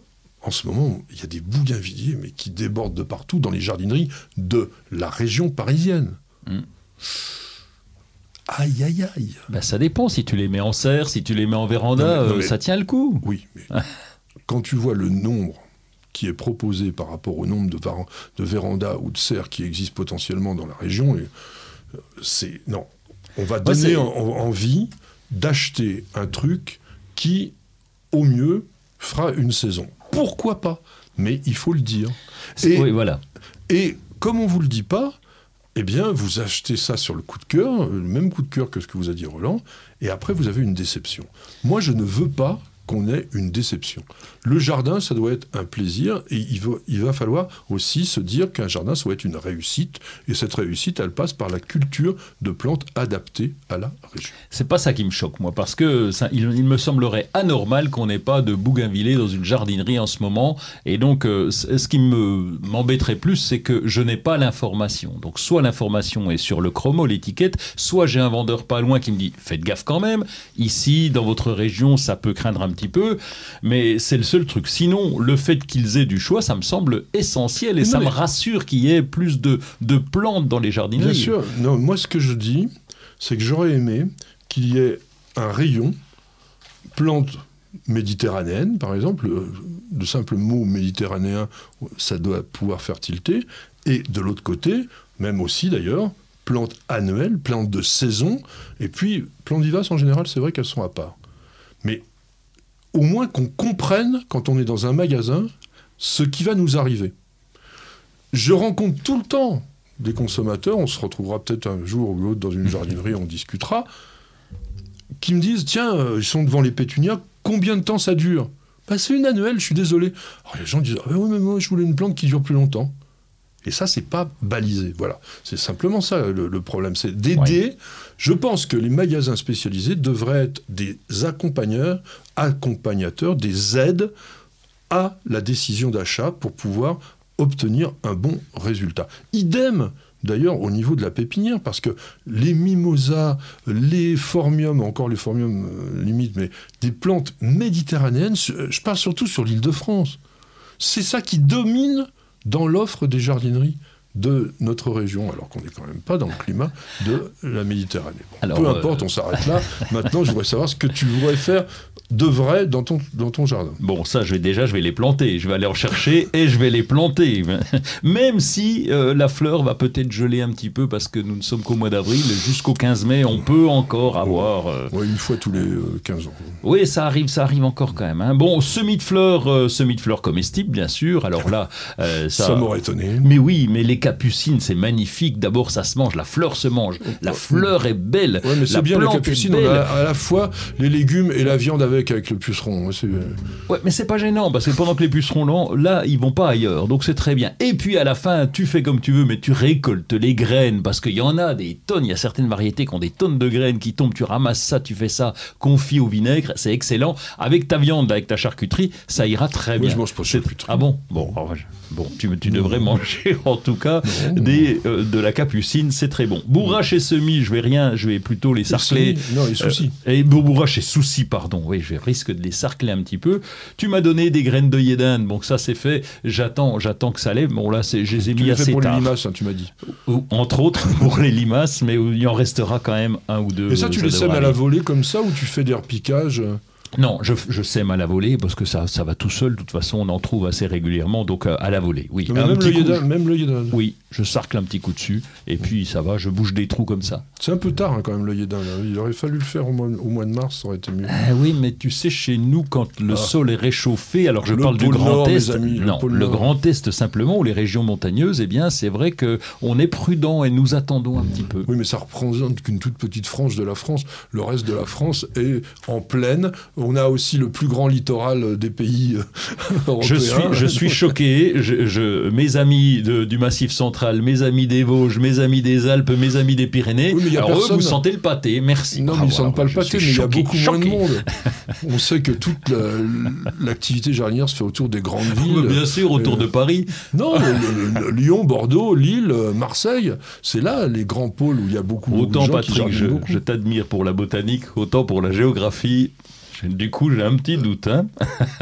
en ce moment, il y a des bougainvilliers mais qui débordent de partout dans les jardineries de la région parisienne. Mm. Aïe aïe aïe. Bah, ça dépend, si tu les mets en serre, si tu les mets en véranda, Non, mais- non, euh, mais- ça tient le coup. Oui, mais quand tu vois le nombre qui est proposé par rapport au nombre de, de vérandas ou de serres qui existent potentiellement dans la région, euh, c'est non. On va donner en- en- envie d'acheter un truc qui, au mieux, fera une saison. Pourquoi pas? Mais il faut le dire. Et, Oui, voilà. et comme on vous le dit pas, eh bien, vous achetez ça sur le coup de cœur, le même coup de cœur que ce que vous a dit Roland, et après vous avez une déception. Moi, je ne veux pas qu'on ait une déception. Le jardin, ça doit être un plaisir, et il va, falloir aussi se dire qu'un jardin, ça doit être une réussite, et cette réussite, elle passe par la culture de plantes adaptées à la région. C'est pas ça qui me choque, moi, parce que ça, il, me semblerait anormal qu'on n'ait pas de bougainvillée dans une jardinerie en ce moment. Et donc, euh, ce qui me m'embêterait plus, c'est que je n'ai pas l'information. Donc, soit l'information est sur le chromo, l'étiquette, soit j'ai un vendeur pas loin qui me dit faites gaffe quand même. Ici, dans votre région, ça peut craindre un petit peu, mais c'est le seul truc. Sinon, le fait qu'ils aient du choix, ça me semble essentiel et Non, ça mais- me rassure qu'il y ait plus de, de plantes dans les jardineries. Bien sûr. Non, moi, ce que je dis, c'est que j'aurais aimé qu'il y ait un rayon plantes méditerranéennes, par exemple. Le, le simple mot méditerranéen, ça doit pouvoir faire tilter. Et de l'autre côté, même aussi d'ailleurs, plantes annuelles, plantes de saison, et puis plantes vivaces en général, c'est vrai qu'elles sont à part. Au moins qu'on comprenne, quand on est dans un magasin, ce qui va nous arriver. Je rencontre tout le temps des consommateurs, on se retrouvera peut-être un jour ou l'autre dans une jardinerie, on discutera, qui me disent tiens, euh, ils sont devant les pétunias, combien de temps ça dure? Bah, C'est une annuelle, je suis désolé. Alors, les gens disent ah, oui, mais moi je voulais une plante qui dure plus longtemps. Et ça, c'est pas balisé. Voilà. C'est simplement ça le, le problème. C'est d'aider. Je pense que les magasins spécialisés devraient être des accompagneurs, accompagnateurs, des aides à la décision d'achat pour pouvoir obtenir un bon résultat. Idem d'ailleurs au niveau de la pépinière, parce que les mimosas, les formiums, encore les formiums euh, limite, mais des plantes méditerranéennes, su- je parle surtout sur l'île de France. C'est ça qui domine dans l'offre des jardineries de notre région, alors qu'on n'est quand même pas dans le climat de la Méditerranée. Alors, Peu euh, importe, on s'arrête là. Maintenant, je voudrais savoir ce que tu voudrais faire de vrai dans ton, dans ton jardin. Bon, ça, je vais déjà, je vais les planter. Je vais aller en chercher et je vais les planter. Même si euh, la fleur va peut-être geler un petit peu parce que nous ne sommes qu'au mois d'avril. Jusqu'au 15 mai, on peut encore avoir. euh, Ouais, une fois tous les euh, 15 ans. Oui, ça arrive, ça arrive encore quand même. hein. Bon, semis de fleurs, euh, semis de fleurs comestibles, bien sûr. Alors là, euh, ça. Ça, m'aurait étonné. Mais oui, mais les capucines, c'est magnifique. D'abord, ça se mange, la fleur se mange. La fleur est belle. Ouais, mais c'est bien les capucines, on a à la fois les légumes et la viande avec, avec le puceron. Ouais, euh, Ouais, mais c'est pas gênant parce que pendant que les pucerons là, là, ils vont pas ailleurs, donc c'est très bien. Et puis à la fin, tu fais comme tu veux, mais tu récoltes les graines parce qu'il y en a des tonnes. Il y a certaines variétés qui ont des tonnes de graines qui tombent. Tu ramasses ça, tu fais ça, confit au vinaigre, c'est excellent. Avec ta viande, avec ta charcuterie, ça ira très bien. je mange pas de charcuterie. Ah bon? Bon, bon, tu, tu devrais manger en tout cas Des, euh, de la capucine, c'est très bon. Bourrache et semis, je vais rien, je vais plutôt les sarcler. non, les soucis. Euh, et bourrache et soucis, pardon. Oui, je risque de les sarcler un petit peu. Tu m'as donné des graines d'œillet d'Inde, donc ça c'est fait. J'attends, j'attends que ça lève. Bon là, c'est, je les ai Tu mis fait assez pour les limaces, hein, tu m'as dit. Ou, entre autres pour les limaces, mais il en restera quand même un ou deux. Et ça, tu les sèmes à la volée comme ça ou tu fais des repiquages euh Non, je, je sème à la volée parce que ça, ça va tout seul. De toute façon, on en trouve assez régulièrement, donc euh, à la volée. Oui. Même l'œillet d'Inde. Oui, je sarcle un petit coup dessus et puis ça va. Je bouge des trous comme ça. C'est un peu tard hein, quand même d'Inde. hein. Il aurait fallu le faire au mois, au mois de mars, ça aurait été mieux. Ah oui, mais tu sais, chez nous, quand le Ah. sol est réchauffé, alors je Le parle du Grand Nord, Est, amis, le non, le. Grand Est simplement, ou les régions montagneuses, eh bien, c'est vrai que on est prudent et nous attendons un petit peu. Oui, mais ça représente qu'une toute petite frange de la France. Le reste de la France est en plaine. On a aussi le plus grand littoral euh, des pays euh, européens. Je suis, je suis choqué. Je, je- mes amis de- du Massif central, mes amis des Vosges, mes amis des Alpes, mes amis des Pyrénées. Oui, mais eux, vous sentez le pâté. Merci. Non, mais Bravo, ils sentent pas le pâté, mais il y a choqué, beaucoup moins de monde. On sait que toute la- l'activité jardinière se fait autour des grandes villes. Bien sûr, autour Euh, de Paris. Non, le- le- le- Lyon, Bordeaux, Lille, euh, Marseille, c'est là les grands pôles où il y a beaucoup Autant de gens qui Patrick, je, beaucoup. je t'admire pour la botanique, autant pour la géographie. Du coup, j'ai un petit doute. Hein.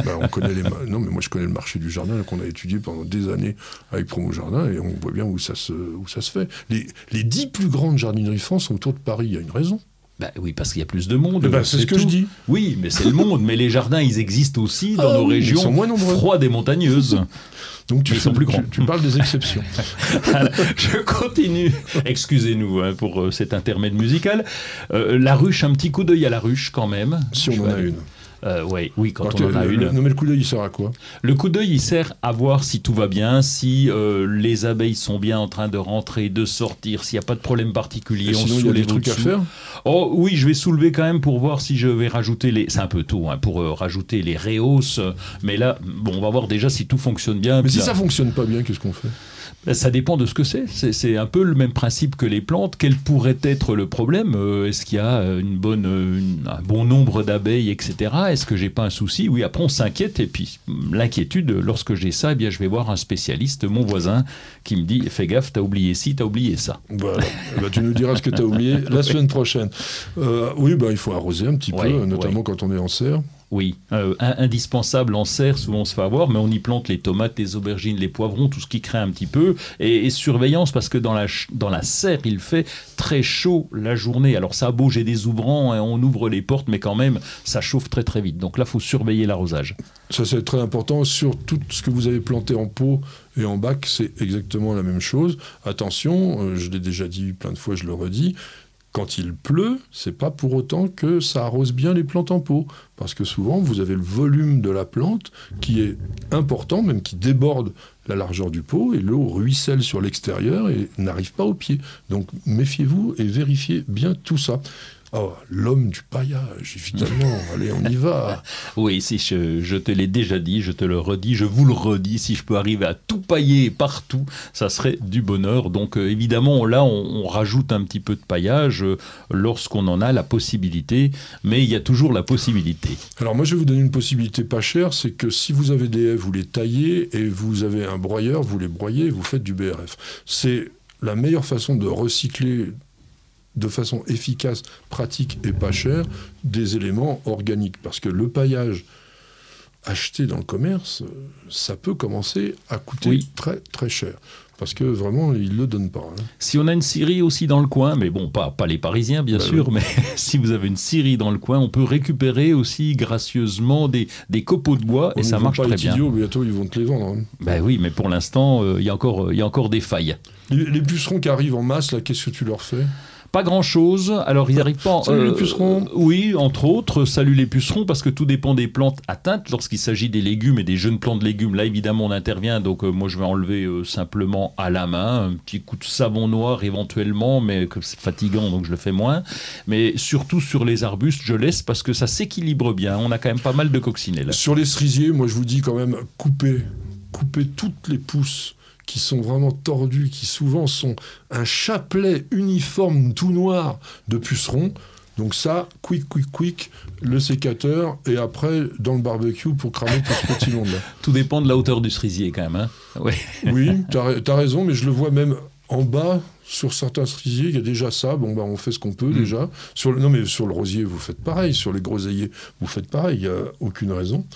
Bah, on connaît les non, mais moi je connais le marché du jardin qu'on a étudié pendant des années avec Promo Jardin et on voit bien où ça se, où ça se fait. Les, les dix plus grandes jardineries de France sont autour de Paris. Il y a une raison. Bah oui, parce qu'il y a plus de monde. Eh ben, c'est ce que je dis. Oui, mais c'est le monde. Mais les jardins, ils existent aussi dans Ah nos oui, régions moins froides et montagneuses. Donc tu, fais- plus tu- grands. tu parles des exceptions. Je continue. Excusez-nous hein, pour euh, cet intermède musical. Euh, la ruche, un petit coup d'œil à la ruche quand même. si on Je en vais a une. Euh, ouais, oui, quand Alors, on en a le- une. le- mais le coup d'œil il sert à quoi? Le coup d'œil, il sert à voir si tout va bien, si euh, les abeilles sont bien en train de rentrer, de sortir, s'il n'y a pas de problème particulier. Et on Sinon il y a des trucs à faire? Oh oui, je vais soulever quand même pour voir si je vais rajouter les. C'est un peu tôt hein, pour euh, rajouter les réhausses, mais là, bon, on va voir déjà si tout fonctionne bien. Mais si là, ça fonctionne pas bien, qu'est-ce qu'on fait? Ça dépend de ce que c'est. C'est- un peu le même principe que les plantes. Quel pourrait être le problème? Euh, Est-ce qu'il y a euh, une bonne, euh, une- un bon nombre d'abeilles, etc. Est-ce que j'ai pas un souci? Oui, après on s'inquiète et puis l'inquiétude, lorsque j'ai ça, eh bien je vais voir un spécialiste, mon voisin, qui me dit fais gaffe, t'as oublié ci, t'as oublié ça. Voilà. Eh ben, tu nous diras ce que tu as oublié la semaine prochaine. Euh, oui, bah, il faut arroser un petit Ouais, peu, notamment ouais. quand on est en serre. Oui, euh, indispensable en serre, souvent on se fait avoir, mais on y plante les tomates, les aubergines, les poivrons, tout ce qui craint un petit peu. Et, surveillance, parce que dans la, dans la serre, il fait très chaud la journée. Alors ça a beau, j'ai des ouvrants, et on ouvre les portes, mais quand même, ça chauffe très très vite. Donc là, faut surveiller l'arrosage. Ça, c'est très important. Sur tout ce que vous avez planté en pot et en bac, c'est exactement la même chose. Attention, euh, je l'ai déjà dit plein de fois, je le redis. Quand il pleut, c'est pas pour autant que ça arrose bien les plantes en pot. Parce que souvent, vous avez le volume de la plante qui est important, même qui déborde la largeur du pot, et l'eau ruisselle sur l'extérieur et n'arrive pas au pied. Donc méfiez-vous et vérifiez bien tout ça. Oh, l'homme du paillage, évidemment. Allez, on y va. Oui, si je, je te l'ai déjà dit, je te le redis, je vous le redis, si je peux arriver à tout pailler partout, ça serait du bonheur. Donc euh, évidemment, là, on, on rajoute un petit peu de paillage euh, lorsqu'on en a la possibilité, mais il y a toujours la possibilité. Alors moi je vais vous donner une possibilité pas chère, c'est que si vous avez des haies, vous les taillez et vous avez un broyeur, vous les broyez et vous faites du BRF. C'est la meilleure façon de recycler de façon efficace, pratique et pas chère des éléments organiques. Parce que le paillage acheté dans le commerce, ça peut commencer à coûter Oui. très très cher. parce que vraiment, ils ne le donnent pas. hein. Si on a une scierie aussi dans le coin, mais bon, pas, pas les Parisiens bien Bah sûr, mais si vous avez une scierie dans le coin, on peut récupérer aussi gracieusement des, des copeaux de bois On et ça marche pas très bien. idiot, bientôt ils vont te les vendre. hein. Ben oui, mais pour l'instant, euh, il y, a encore, euh, y a encore des failles. Les, les pucerons qui arrivent en masse, là, qu'est-ce que tu leur fais? Pas grand chose. Alors, ils n'arrivent pas. Salut les pucerons. euh, Oui, entre autres, salut les pucerons, parce que tout dépend des plantes atteintes. Lorsqu'il s'agit des légumes et des jeunes plants de légumes, là, évidemment, on intervient. Donc, euh, moi, je vais enlever euh, simplement à la main un petit coup de savon noir éventuellement, mais que c'est fatigant, donc je le fais moins. Mais surtout sur les arbustes, je laisse parce que ça s'équilibre bien. On a quand même pas mal de coccinelles. Sur les cerisiers, moi je vous dis quand même, coupez, coupez toutes les pousses qui sont vraiment tordues, qui souvent sont un chapelet uniforme tout noir de pucerons. Donc ça, quick, quick, quick, le sécateur, et après dans le barbecue pour cramer tout ce petit monde-là. Tout dépend de la hauteur du cerisier quand même. hein. Ouais. Oui, t'as ra- t'as raison, mais je le vois même en bas sur certains cerisiers, il y a déjà ça. Bon, bah, on fait ce qu'on peut Mm. déjà. Sur le, non, mais sur le rosier, vous faites pareil. Sur les groseilliers, vous faites pareil. Il n'y a aucune raison.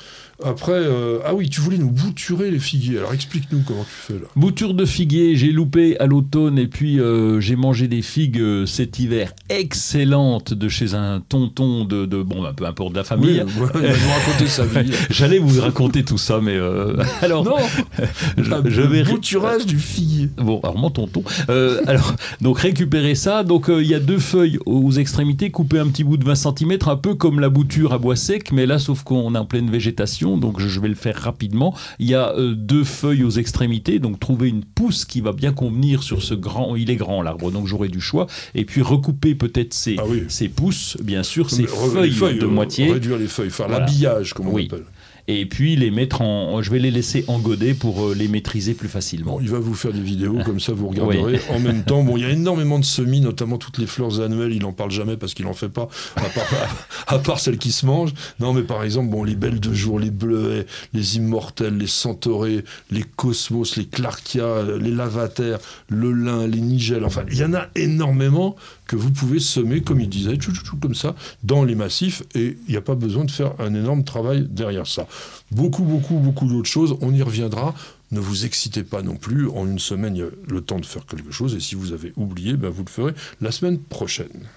Après, euh, ah oui, tu voulais nous bouturer les figuiers. Alors explique-nous comment tu fais là. Bouture de figuier, j'ai loupé à l'automne et puis euh, j'ai mangé des figues euh, cet hiver excellentes de chez un tonton de, de bon, bah, peu importe de la famille. Oui, ouais, il va nous raconter sa vie. J'allais vous raconter tout ça, mais alors non, je, un je vais bouturage du figuier. Bon, alors mon tonton. Alors, donc récupérer ça. Donc il y a deux feuilles aux extrémités, couper un petit bout de 20 cm, un peu comme la bouture à bois sec, mais là, sauf qu'on est en pleine végétation, donc je vais le faire rapidement. Il y a euh, deux feuilles aux extrémités, donc trouver une pousse qui va bien convenir sur ce grand. Il est grand l'arbre, donc j'aurai du choix. Et puis recouper peut-être ces, Ah oui. pousses, bien sûr, re- feuilles, les de euh, moitié. Réduire les feuilles, faire Voilà. l'habillage, comme on Oui. appelle. Et puis les mettre en. Je vais les laisser engoder pour euh, les maîtriser plus facilement. Bon, il va vous faire des vidéos, comme ça vous regarderez en même temps. Bon, il y a énormément de semis, notamment toutes les fleurs annuelles, il en parle jamais parce qu'il en fait pas, à part, à part celles qui se mangent. Non, mais par exemple, bon, les belles de jour, les bleuets, les immortels, les centaurés, les cosmos, les clarkia, les lavataires, le lin, les nigelles, enfin, il y en a énormément que vous pouvez semer, comme il disait, comme ça, dans les massifs, et il n'y a pas besoin de faire un énorme travail derrière ça. Beaucoup, beaucoup, beaucoup d'autres choses, on y reviendra. Ne vous excitez pas non plus. En une semaine, il y a le temps de faire quelque chose. Et si vous avez oublié, ben vous le ferez la semaine prochaine.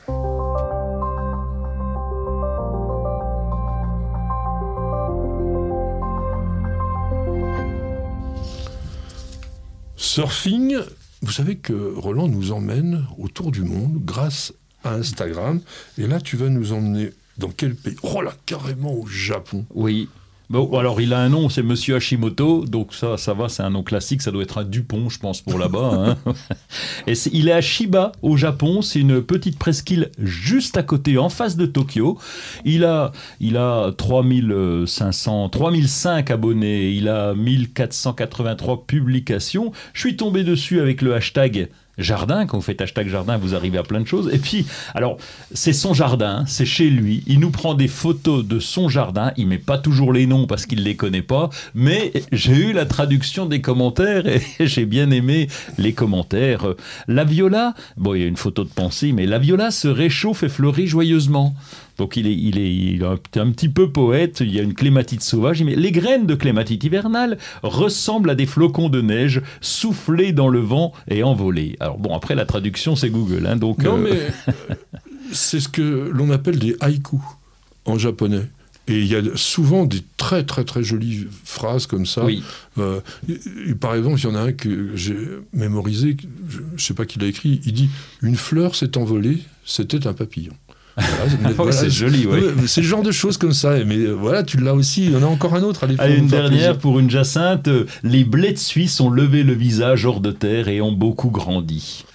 Surfing, vous savez que Roland nous emmène autour du monde grâce à Instagram. Et là, tu vas nous emmener dans quel pays? Oh là, carrément au Japon. Oui. Bon, alors il a un nom, c'est Monsieur Hashimoto, donc ça, ça va, c'est un nom classique, ça doit être un Dupont, je pense, pour là-bas. hein. Et il est à Shiba, au Japon, c'est une petite presqu'île juste à côté, en face de Tokyo. Il a, il a 3500, 3005 abonnés, il a 1483 publications. Je suis tombé dessus avec le hashtag jardin, quand vous faites hashtag jardin, vous arrivez à plein de choses. Et puis, alors, c'est son jardin, c'est chez lui, il nous prend des photos de son jardin, il met pas toujours les noms parce qu'il les connaît pas, mais j'ai eu la traduction des commentaires et j'ai bien aimé les commentaires. La viola, bon, il y a une photo de pensée, mais la viola se réchauffe et fleurit joyeusement. Donc il est, il est, il est un, petit peu poète, il y a une clématite sauvage, met les graines de clématite hivernale ressemblent à des flocons de neige soufflés dans le vent et envolés. Alors bon, après la traduction c'est Google, hein, donc... Non, euh, mais euh, c'est ce que l'on appelle des haïkus en japonais. Et il y a souvent des très très très jolies phrases comme ça. Oui. Euh, et- et par exemple, il y en a un que j'ai mémorisé, je ne sais pas qui l'a écrit, il dit « Une fleur s'est envolée, c'était un papillon ». Voilà, voilà, c'est joli, ouais. C'est le genre de choses comme ça. Mais euh, voilà, tu l'as aussi. Il y en a encore un autre. Allez, Allez, une dernière plaisir. pour une Jacinthe. Les blés de Suisse ont levé le visage hors de terre et ont beaucoup grandi.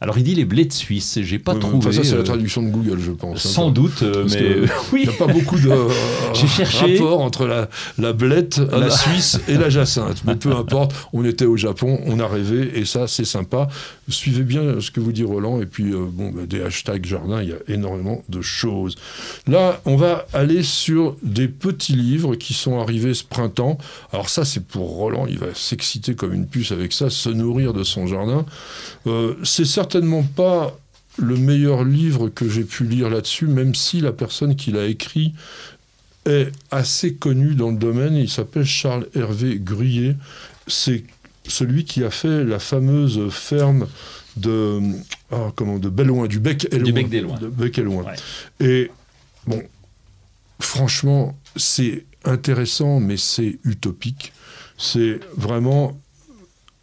Alors il dit les blés de Suisse, j'ai pas Ouais, trouvé. ça, c'est euh, la traduction de Google, je pense. hein. sans doute, euh, mais que oui. Il n'y a pas beaucoup de euh, cherché. rapport entre la, la blette, Ah la bah. Suisse et la Jacinthe. Mais peu importe, on était au Japon, on a rêvé, et ça, c'est sympa. Suivez bien ce que vous dit Roland, et puis euh, bon, bah, des hashtags jardin, il y a énormément de choses. Là, on va aller sur des petits livres qui sont arrivés ce printemps. Alors ça, c'est pour Roland, il va s'exciter comme une puce avec ça, se nourrir de son jardin. Euh, c'est certainement pas le meilleur livre que j'ai pu lire là-dessus, même si la personne qui l'a écrit est assez connue dans le domaine. Il s'appelle Charles Hervé Gruyé. C'est celui qui a fait la fameuse ferme de, ah, comment, de Belloin, du Bec et Du Loin. Bec des Loins. De Bec et Loin. Ouais. Et bon, franchement, c'est intéressant, mais c'est utopique. C'est vraiment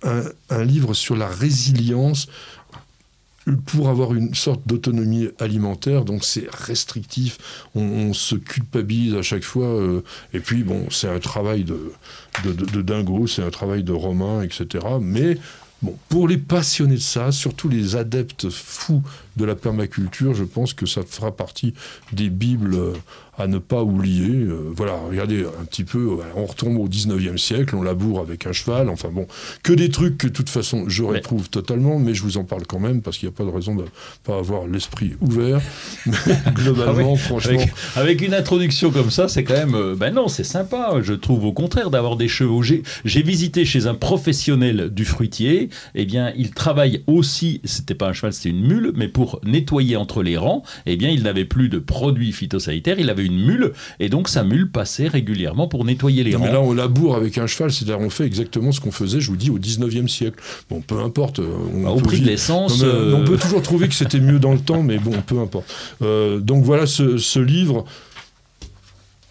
un, un livre sur la résilience pour avoir une sorte d'autonomie alimentaire, donc c'est restrictif, on, se culpabilise à chaque fois, euh, et puis bon, c'est un travail de, de, de- de dingo, c'est un travail de romain, etc. Mais bon, pour les passionnés de ça, surtout les adeptes fous de la permaculture, je pense que ça fera partie des bibles euh, à ne pas oublier. Euh, voilà, regardez un petit peu, on retombe au 19e siècle, on laboure avec un cheval, enfin bon, que des trucs que de toute façon je Mais- réprouve totalement, mais je vous en parle quand même parce qu'il n'y a pas de raison de pas avoir l'esprit ouvert. Mais globalement, Ah oui, franchement, Avec, avec une introduction comme ça, c'est quand même. euh, ben non, c'est sympa. Je trouve au contraire d'avoir des chevaux. J'ai j'ai visité chez un professionnel du fruitier. Eh bien, il travaille aussi. C'était pas un cheval, c'était une mule, mais pour nettoyer entre les rangs. Eh bien, il n'avait plus de produits phytosanitaires. Il avait une mule, et donc sa mule passait régulièrement pour nettoyer les Non, mais rangs. là, on laboure avec un cheval, c'est-à-dire on fait exactement ce qu'on faisait, je vous dis, au 19e siècle. Bon, peu importe. euh, On Bah, au prix de l'essence. Mais, euh, On peut toujours trouver que c'était mieux dans le temps, mais bon, peu importe. Euh, donc voilà, ce, ce livre,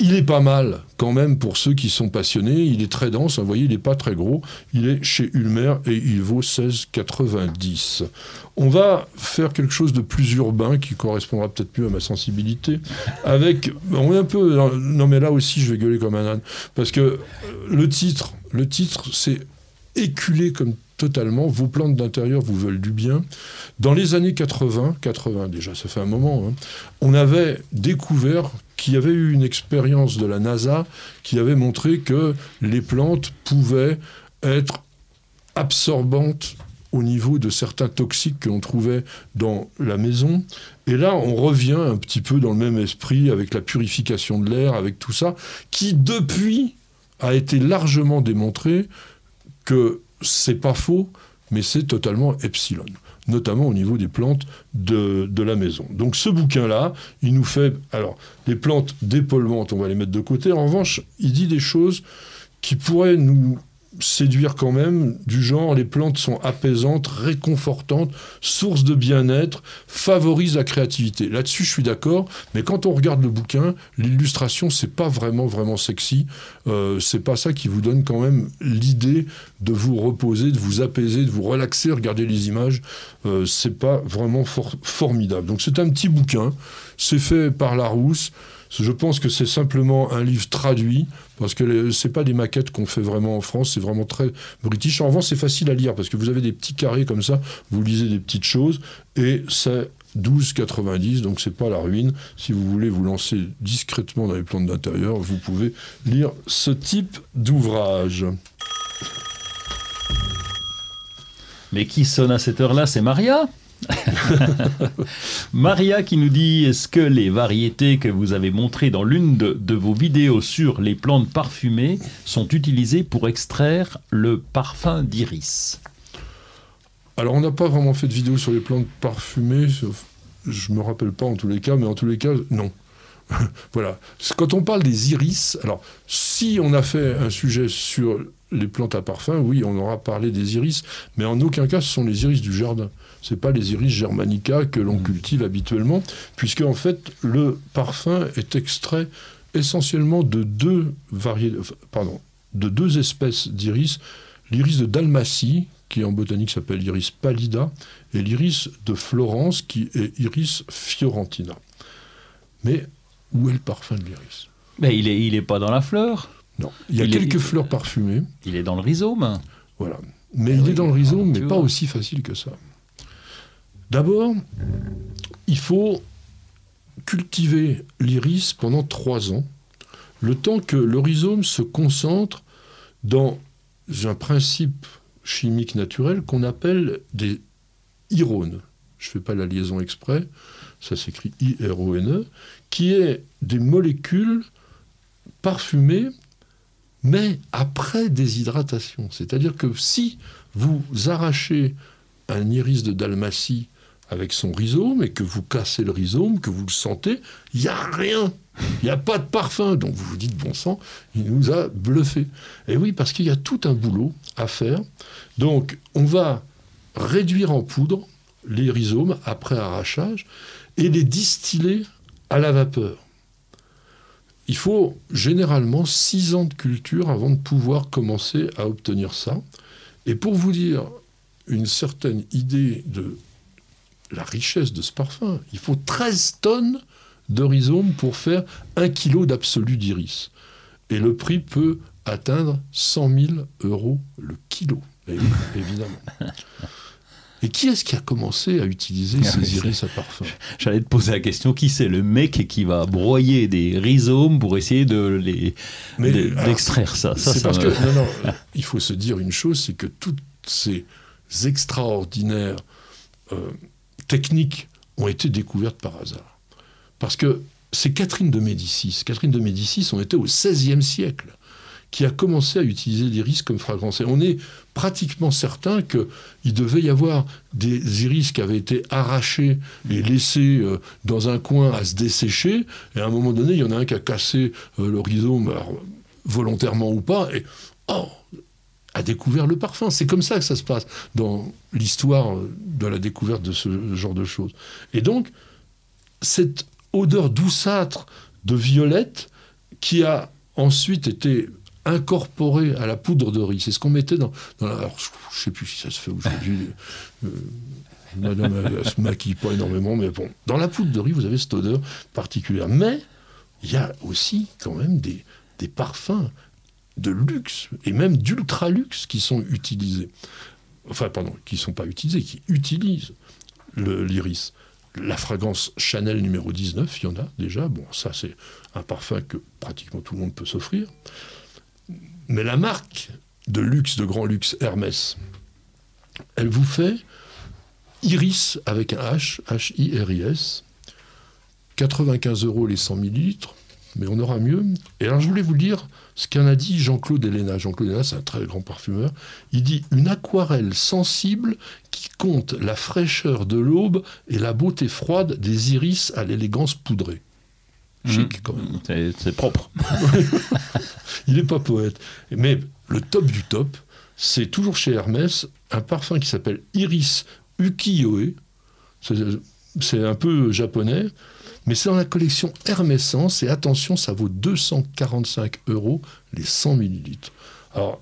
il est pas mal quand même pour ceux qui sont passionnés. Il est très dense, vous voyez, il n'est pas très gros. Il est chez Ulmer et il vaut 16,90. On va faire quelque chose de plus urbain qui correspondra peut-être mieux à ma sensibilité. Avec, on est un peu, non mais là aussi je vais gueuler comme un âne parce que euh, le titre, le titre, c'est éculé comme totalement. Vos plantes d'intérieur vous veulent du bien. Dans les années 80, 80 déjà, ça fait un moment, hein, on avait découvert qu'il y avait eu une expérience de la NASA qui avait montré que les plantes pouvaient être absorbantes au niveau de certains toxiques que l'on trouvait dans la maison. Et là, on revient un petit peu dans le même esprit avec la purification de l'air, avec tout ça, qui depuis a été largement démontré que c'est pas faux, mais c'est totalement epsilon, notamment au niveau des plantes de, la maison. Donc ce bouquin-là, il nous fait... Alors, les plantes dépolluantes, on va les mettre de côté. En revanche, il dit des choses qui pourraient nous séduire quand même, du genre les plantes sont apaisantes, réconfortantes, source de bien-être, favorisent la créativité. Là-dessus, je suis d'accord, mais quand on regarde le bouquin, l'illustration, c'est pas vraiment vraiment sexy. Euh, c'est pas ça qui vous donne quand même l'idée de vous reposer, de vous apaiser, de vous relaxer. Regardez les images, euh, c'est pas vraiment for- formidable. Donc c'est un petit bouquin, c'est fait par Larousse. Je pense que c'est simplement un livre traduit, parce que c'est pas des maquettes qu'on fait vraiment en France, c'est vraiment très british. En revanche, c'est facile à lire, parce que vous avez des petits carrés comme ça, vous lisez des petites choses, et c'est 12,90, donc c'est pas la ruine. Si vous voulez vous lancer discrètement dans les plantes d'intérieur, vous pouvez lire ce type d'ouvrage. Mais qui sonne à cette heure-là? C'est Maria? Maria qui nous dit est-ce que les variétés que vous avez montrées dans l'une de, vos vidéos sur les plantes parfumées sont utilisées pour extraire le parfum d'iris? Alors, on n'a pas vraiment fait de vidéo sur les plantes parfumées, je me rappelle pas en tous les cas, mais en tous les cas, non. voilà. Quand on parle des iris, alors, si on a fait un sujet sur les plantes à parfum, oui, on aura parlé des iris, mais en aucun cas, ce sont les iris du jardin. C'est pas les iris germanica que l'on cultive habituellement, puisque en fait, le parfum est extrait essentiellement de deux variétés, pardon, de deux espèces d'iris, l'iris de Dalmatie, qui en botanique s'appelle iris pallida, et l'iris de Florence, qui est iris fiorentina. Mais où est le parfum de l'iris? Ben, Il n'est il est pas dans la fleur, Non. Il y a Il est- quelques fleurs parfumées, il est dans le rhizome. voilà. Mais Ah il oui, est dans le rhizome, mais pas aussi facile que ça. D'abord, il faut cultiver l'iris pendant trois ans, le temps que le rhizome se concentre dans un principe chimique naturel qu'on appelle des irones. Je ne fais pas la liaison exprès, ça s'écrit I-R-O-N-E, qui est des molécules parfumées, mais après déshydratation. C'est-à-dire que si vous arrachez un iris de Dalmatie avec son rhizome et que vous cassez le rhizome, que vous le sentez, il n'y a rien. Il n'y a pas de parfum. Donc vous vous dites, bon sang, il nous a bluffé. Et oui, parce qu'il y a tout un boulot à faire. Donc on va réduire en poudre les rhizomes après arrachage et les distiller à la vapeur. Il faut généralement six ans de culture avant de pouvoir commencer à obtenir ça. Et pour vous dire une certaine idée de la richesse de ce parfum, il faut 13 tonnes de rhizomes pour faire un kilo d'absolu d'iris. Et le prix peut atteindre 100 000 euros le kilo, évidemment. Et qui est-ce qui a commencé à utiliser Ah, ces iris à parfum? J'allais te poser la question qui c'est le mec qui va broyer des rhizomes pour essayer de les Mais, d'extraire ça? ça, C'est parce me- que, non, non, il faut se dire une chose, c'est que toutes ces extraordinaires euh, techniques ont été découvertes par hasard. Parce que c'est Catherine de Médicis. Catherine de Médicis, on était au XVIe siècle, qui a commencé à utiliser l'iris comme fragrance. Et on est pratiquement certain qu'il devait y avoir des iris qui avaient été arrachés et laissés euh, dans un coin à se dessécher. Et à un moment donné, il y en a un qui a cassé euh, le rhizome, alors, volontairement ou pas, et oh, a découvert le parfum. C'est comme ça que ça se passe dans l'histoire euh, de la découverte de ce genre de choses. Et donc, cette odeur douceâtre de violette qui a ensuite été incorporée à la poudre de riz. C'est ce qu'on mettait dans, dans la... Alors, je ne sais plus si ça se fait aujourd'hui. euh, madame, elle, se maquille pas énormément, mais bon. Dans la poudre de riz, vous avez cette odeur particulière. Mais il y a aussi quand même des, des parfums de luxe et même d'ultra luxe qui sont utilisés. Enfin, pardon, qui ne sont pas utilisés, qui utilisent l'iris. La fragrance Chanel numéro 19, il y en a déjà. Bon, ça, c'est un parfum que pratiquement tout le monde peut s'offrir. Mais la marque de luxe, de grand luxe, Hermès, elle vous fait Iris avec un H, H-I-R-I-S, 95 euros les 100 millilitres, mais on aura mieux. Et alors, je voulais vous lire ce qu'en a dit Jean-Claude Héléna. Jean-Claude Héléna, c'est un très grand parfumeur. Il dit Une aquarelle sensible qui compte la fraîcheur de l'aube et la beauté froide des iris à l'élégance poudrée. Chic, quand même. C'est c'est propre. Il n'est pas poète. Mais le top du top, c'est toujours chez Hermès, un parfum qui s'appelle Iris Ukiyo-e. C'est- un peu japonais, mais c'est dans la collection Hermessence. Et attention, ça vaut 245 euros les 100 millilitres. Alors,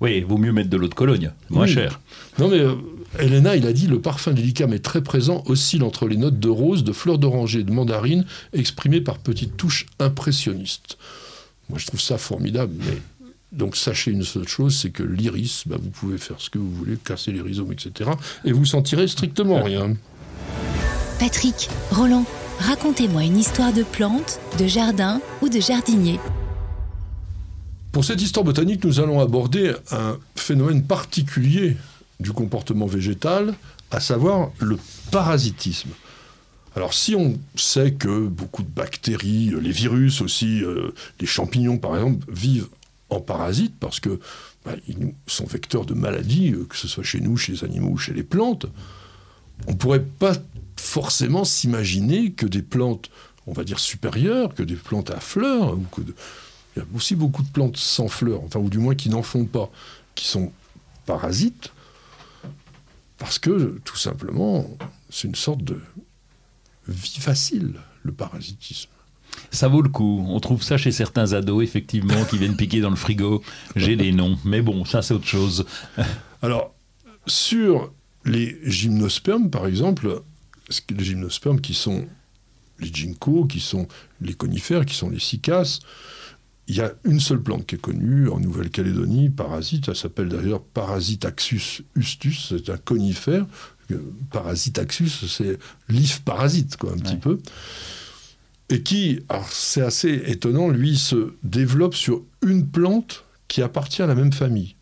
Oui, il vaut mieux mettre de l'eau de Cologne, moins Oui. cher. non mais euh, Elena, il a dit le parfum délicat mais très présent oscille entre les notes de rose, de fleurs d'oranger et de mandarine, exprimées par petites touches impressionnistes. Moi, je trouve ça formidable, mais donc sachez une seule chose, c'est que l'iris, bah, vous pouvez faire ce que vous voulez, casser les rhizomes, etc. Et vous sentirez strictement rien. Patrick, Roland, racontez-moi une histoire de plante, de jardin ou de jardinier. Pour cette histoire botanique, nous allons aborder un phénomène particulier du comportement végétal, à savoir le parasitisme. Alors si on sait que beaucoup de bactéries, euh, les virus aussi, euh, les champignons par exemple, vivent en parasites parce que bah, ils sont vecteurs de maladies, euh, que ce soit chez nous, chez les animaux ou chez les plantes, on ne pourrait pas forcément s'imaginer que des plantes, on va dire supérieures, que des plantes à fleurs, ou que y a aussi beaucoup de plantes sans fleurs, enfin, ou du moins qui n'en font pas, qui sont parasites, parce que tout simplement, c'est une sorte de vie facile, le parasitisme. Ça vaut le coup. On trouve ça chez certains ados, effectivement, qui viennent piquer dans le frigo. J'ai les noms. Mais bon, ça, c'est autre chose. Alors, sur les gymnospermes, par exemple, les gymnospermes qui sont les ginkgos, qui sont les conifères, qui sont les cycas, il y a une seule plante qui est connue en Nouvelle-Calédonie, parasite, elle s'appelle d'ailleurs Parasitaxus ustus, c'est un conifère. Euh, Parasitaxus, c'est l'if parasite, quoi, un petit Ouais. peu. Et qui, alors c'est assez étonnant, lui se développe sur une plante qui appartient à la même famille,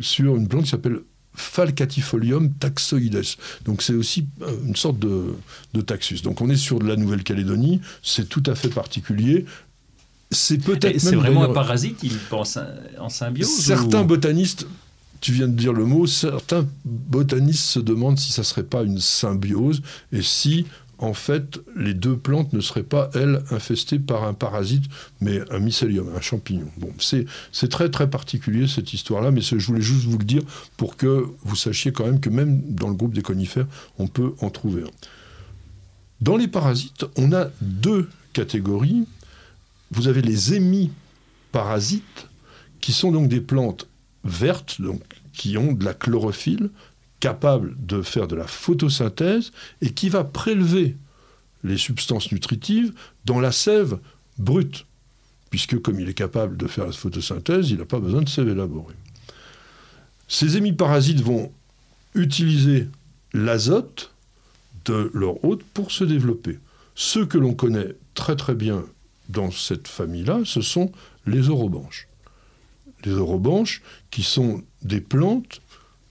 sur une plante qui s'appelle Falcatifolium taxoides. Donc c'est aussi euh, une sorte de, de taxus. Donc on est sur de la Nouvelle-Calédonie, c'est tout à fait particulier. C'est peut-être C'est vraiment un parasite Il pense en symbiose Certains ou- botanistes, tu viens de dire le mot, certains botanistes se demandent si ça serait pas une symbiose et si, en fait, les deux plantes ne seraient pas, elles, infestées par un parasite, mais un mycélium, un champignon. Bon, c'est très très particulier cette histoire-là, mais je voulais juste vous le dire pour que vous sachiez quand même que même dans le groupe des conifères, on peut en trouver un. Dans les parasites, on a deux catégories. Vous avez les hémiparasites, qui sont donc des plantes vertes, qui ont de la chlorophylle, capable de faire de la photosynthèse et qui va prélever les substances nutritives dans la sève brute, puisque comme il est capable de faire la photosynthèse, il n'a pas besoin de sève élaborée. Ces hémiparasites vont utiliser l'azote de leur hôte pour se développer. Ceux que l'on connaît très très bien dans cette famille-là, ce sont les orobanches. Les orobanches qui sont des plantes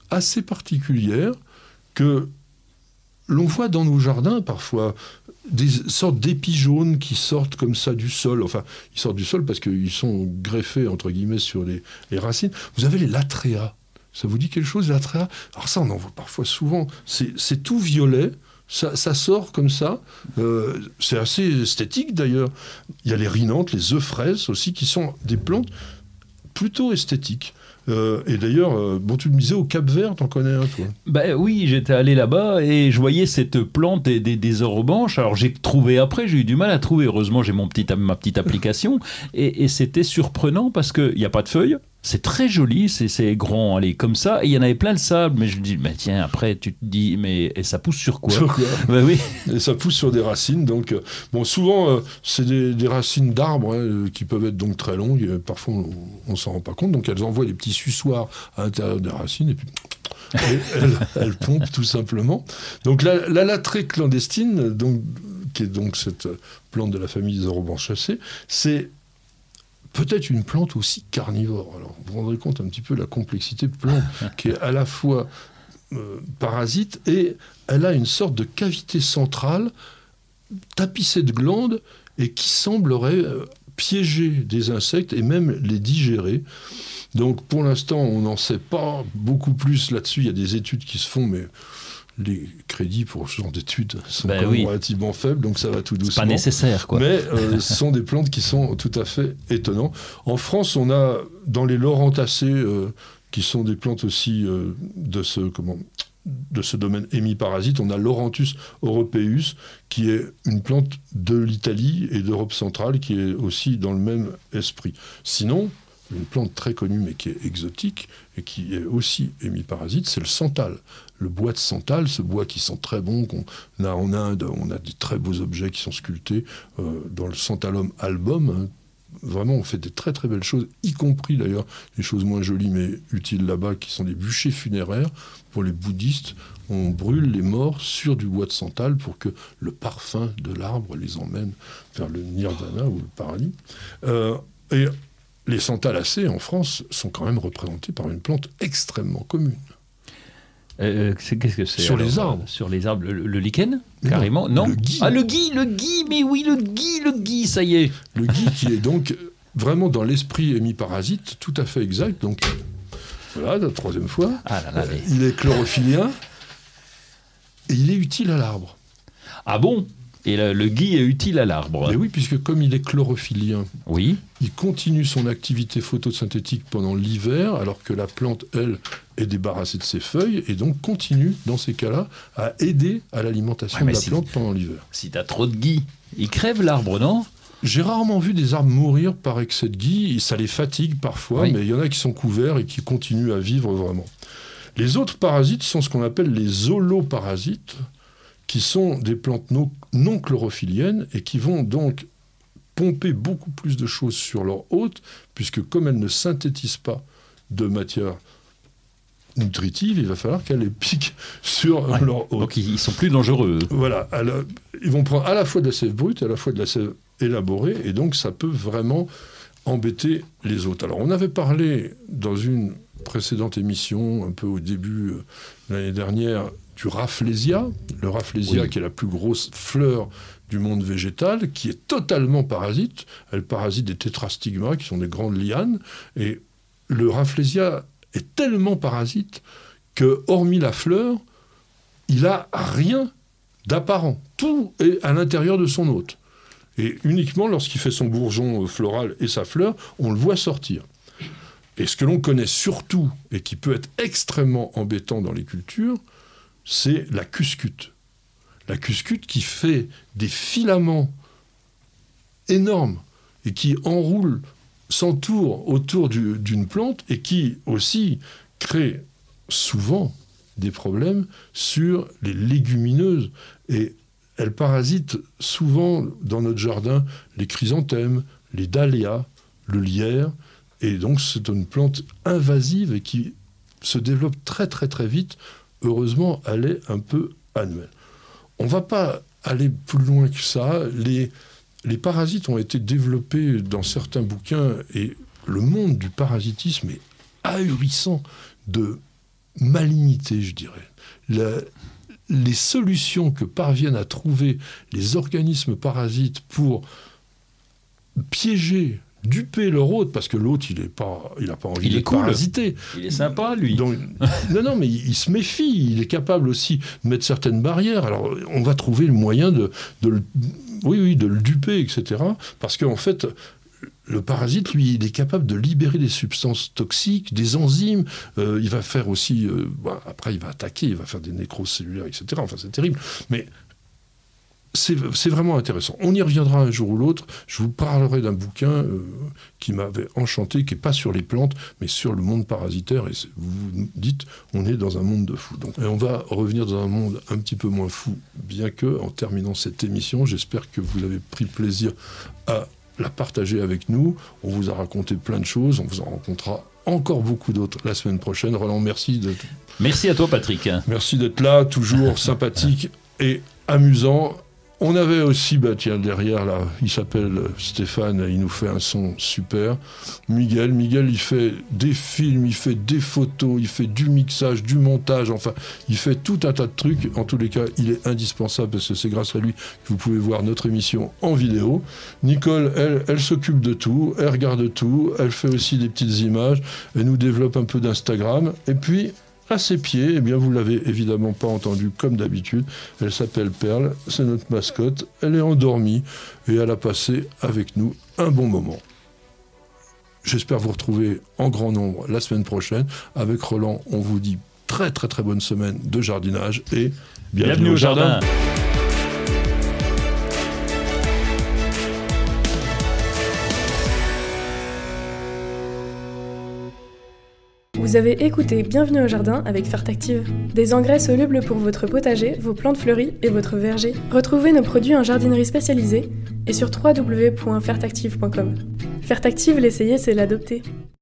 assez particulière que l'on voit dans nos jardins parfois des sortes d'épis jaunes qui sortent comme ça du sol. Enfin, ils sortent du sol parce qu'ils sont greffés, entre guillemets, sur les, racines. Vous avez les latréas. Ça vous dit quelque chose, latréas? Alors ça, on en voit parfois souvent. C'est tout violet. Ça, sort comme ça. Euh, c'est assez esthétique d'ailleurs. Il y a les rhinantes, les œufs fraises aussi, qui sont des plantes plutôt esthétiques. Euh, et d'ailleurs, euh, bon, tu me disais au Cap Vert, t'en connais un, toi? Ben oui, j'étais allé là-bas et je voyais cette plante des, des, orobanches. Alors j'ai trouvé après, j'ai eu du mal à trouver. Heureusement, j'ai mon ma petite application. et, et c'était surprenant parce qu'il n'y a pas de feuilles. C'est très joli, c'est grand, allez, comme ça. Et il y en avait plein de sable, mais je me dis, mais tiens, après, tu te dis, mais et ça pousse sur quoi, sur quoi? Ben oui. Et ça pousse sur des racines. Donc, euh, bon, souvent, euh, c'est des, racines d'arbres hein, qui peuvent être donc très longues. parfois, on, ne s'en rend pas compte. Donc, elles envoient des petits suçoirs à l'intérieur des racines et puis elles, pompent tout simplement. Donc, la, la latrée clandestine, donc, qui est donc cette plante de la famille des chassés, c'est peut-être une plante aussi carnivore. Alors, vous vous rendrez compte un petit peu de la complexité de plante qui est à la fois euh, parasite et elle a une sorte de cavité centrale tapissée de glandes et qui semblerait euh, piéger des insectes et même les digérer. Donc pour l'instant, on n'en sait pas beaucoup plus là-dessus. Il y a des études qui se font, mais les crédits pour ce genre d'études sont ben relativement faibles, donc ça va tout doucement. pas nécessaire, quoi. Mais euh, ce sont des plantes qui sont tout à fait étonnantes. En France, on a dans les laurentacées, euh, qui sont des plantes aussi euh, de ce comment de ce domaine hémiparasite, on a Laurentus europaeus, qui est une plante de l'Italie et d'Europe centrale, qui est aussi dans le même esprit. Sinon, une plante très connue mais qui est exotique et qui est aussi hémiparasite, c'est le santal le bois de santal, ce bois qui sent très bon, qu'on a en Inde, on a des très beaux objets qui sont sculptés euh, dans le santalum album. Hein. Vraiment, on fait des très très belles choses, y compris d'ailleurs des choses moins jolies mais utiles là-bas, qui sont des bûchers funéraires pour les bouddhistes. On brûle les morts sur du bois de santal pour que le parfum de l'arbre les emmène vers le nirvana ou le paradis. Euh, et les santalacées en France sont quand même représentés par une plante extrêmement commune. Euh, euh, qu'est-ce que c'est Sur les arbres. Sur les arbres, le, lichen Carrément Non, le gui. Ah, le gui, le gui, mais oui, le gui, le gui, ça y est. Le gui qui est donc vraiment dans l'esprit hémiparasite, tout à fait exact. Donc, voilà, la troisième fois. Ah là là, euh, Il est chlorophyllien et il est utile à l'arbre. Ah bon? Et le, gui est utile à l'arbre. Mais oui, puisque comme il est chlorophyllien, oui. il continue son activité photosynthétique pendant l'hiver, alors que la plante, elle, est débarrassée de ses feuilles, et donc continue, dans ces cas-là, à aider à l'alimentation de la plante pendant l'hiver. Si tu as trop de gui, il crève l'arbre, non? J'ai rarement vu des arbres mourir par excès de gui, ça les fatigue parfois, mais il y en a qui sont couverts et qui continuent à vivre vraiment. Les autres parasites sont ce qu'on appelle les holoparasites, qui sont des plantes non, chlorophylliennes et qui vont donc pomper beaucoup plus de choses sur leur hôte, puisque comme elles ne synthétisent pas de matière nutritive, il va falloir qu'elles les piquent sur leur hôte. Donc ils sont plus dangereux. Voilà. ils vont prendre à la fois de la sève brute, à la fois de la sève élaborée, et donc ça peut vraiment embêter les hôtes. Alors on avait parlé dans une précédente émission, un peu au début euh, de l'année dernière, du Rafflesia, le Rafflesia qui est la plus grosse fleur du monde végétal, qui est totalement parasite. Elle parasite des tétrastigmas, qui sont des grandes lianes. Et le Rafflesia est tellement parasite que, hormis la fleur, il a rien d'apparent. tout est à l'intérieur de son hôte. Et uniquement lorsqu'il fait son bourgeon euh, floral et sa fleur, on le voit sortir. Et ce que l'on connaît surtout, et qui peut être extrêmement embêtant dans les cultures, c'est la cuscute. La cuscute qui fait des filaments énormes et qui enroule, s'entoure autour d'une plante et qui aussi crée souvent des problèmes sur les légumineuses. Et elle parasite souvent dans notre jardin les chrysanthèmes, les dahlias, le lierre. Et donc c'est une plante invasive et qui se développe très très très vite. Heureusement, elle est un peu annuelle. On ne va pas aller plus loin que ça. Les, les parasites ont été développés dans certains bouquins et le monde du parasitisme est ahurissant de malignité, je dirais. les solutions que parviennent à trouver les organismes parasites pour piéger, duper leur hôte, parce que l'autre, il n'a pas, il pas envie il de est cool. parasiter. Il est sympa, lui. Donc, non, non, mais il, se méfie. Il est capable aussi de mettre certaines barrières. Alors, on va trouver le moyen de, de le, oui, oui, de le duper, etc. Parce qu'en fait, le parasite, lui, il est capable de libérer des substances toxiques, des enzymes. Euh, il va faire aussi. Euh, bah, après, il va attaquer, il va faire des nécroses cellulaires, etc. Enfin, c'est terrible. Mais c'est vraiment intéressant. On y reviendra un jour ou l'autre. Je vous parlerai d'un bouquin euh, qui m'avait enchanté, qui n'est pas sur les plantes, mais sur le monde parasitaire. Et vous vous dites, on est dans un monde de fous. Donc, et on va revenir dans un monde un petit peu moins fou, bien que, en terminant cette émission, j'espère que vous avez pris plaisir à la partager avec nous. On vous a raconté plein de choses. On vous en rencontrera encore beaucoup d'autres la semaine prochaine. Roland, merci de... Merci à toi, Patrick. Merci d'être là, toujours sympathique et amusant. On avait aussi, bah tiens, derrière là, il s'appelle Stéphane, il nous fait un son super. Miguel, Miguel, il fait des films, il fait des photos, il fait du mixage, du montage, enfin, il fait tout un tas de trucs. En tous les cas, il est indispensable parce que c'est grâce à lui que vous pouvez voir notre émission en vidéo. Nicole, elle, elle s'occupe de tout, elle regarde tout, elle fait aussi des petites images, elle nous développe un peu d'Instagram. Et puis, à ses pieds, eh bien, vous l'avez évidemment pas entendu comme d'habitude. Elle s'appelle Perle, c'est notre mascotte. Elle est endormie et elle a passé avec nous un bon moment. J'espère vous retrouver en grand nombre la semaine prochaine. Avec Roland, on vous dit très très très bonne semaine de jardinage et bienvenue, au jardin. Vous avez écouté Bienvenue au jardin avec Fertactive. Des engrais solubles pour votre potager, vos plantes fleuries et votre verger. Retrouvez nos produits en jardinerie spécialisée et sur www.fertactive.com. Fertactive, l'essayer, c'est l'adopter.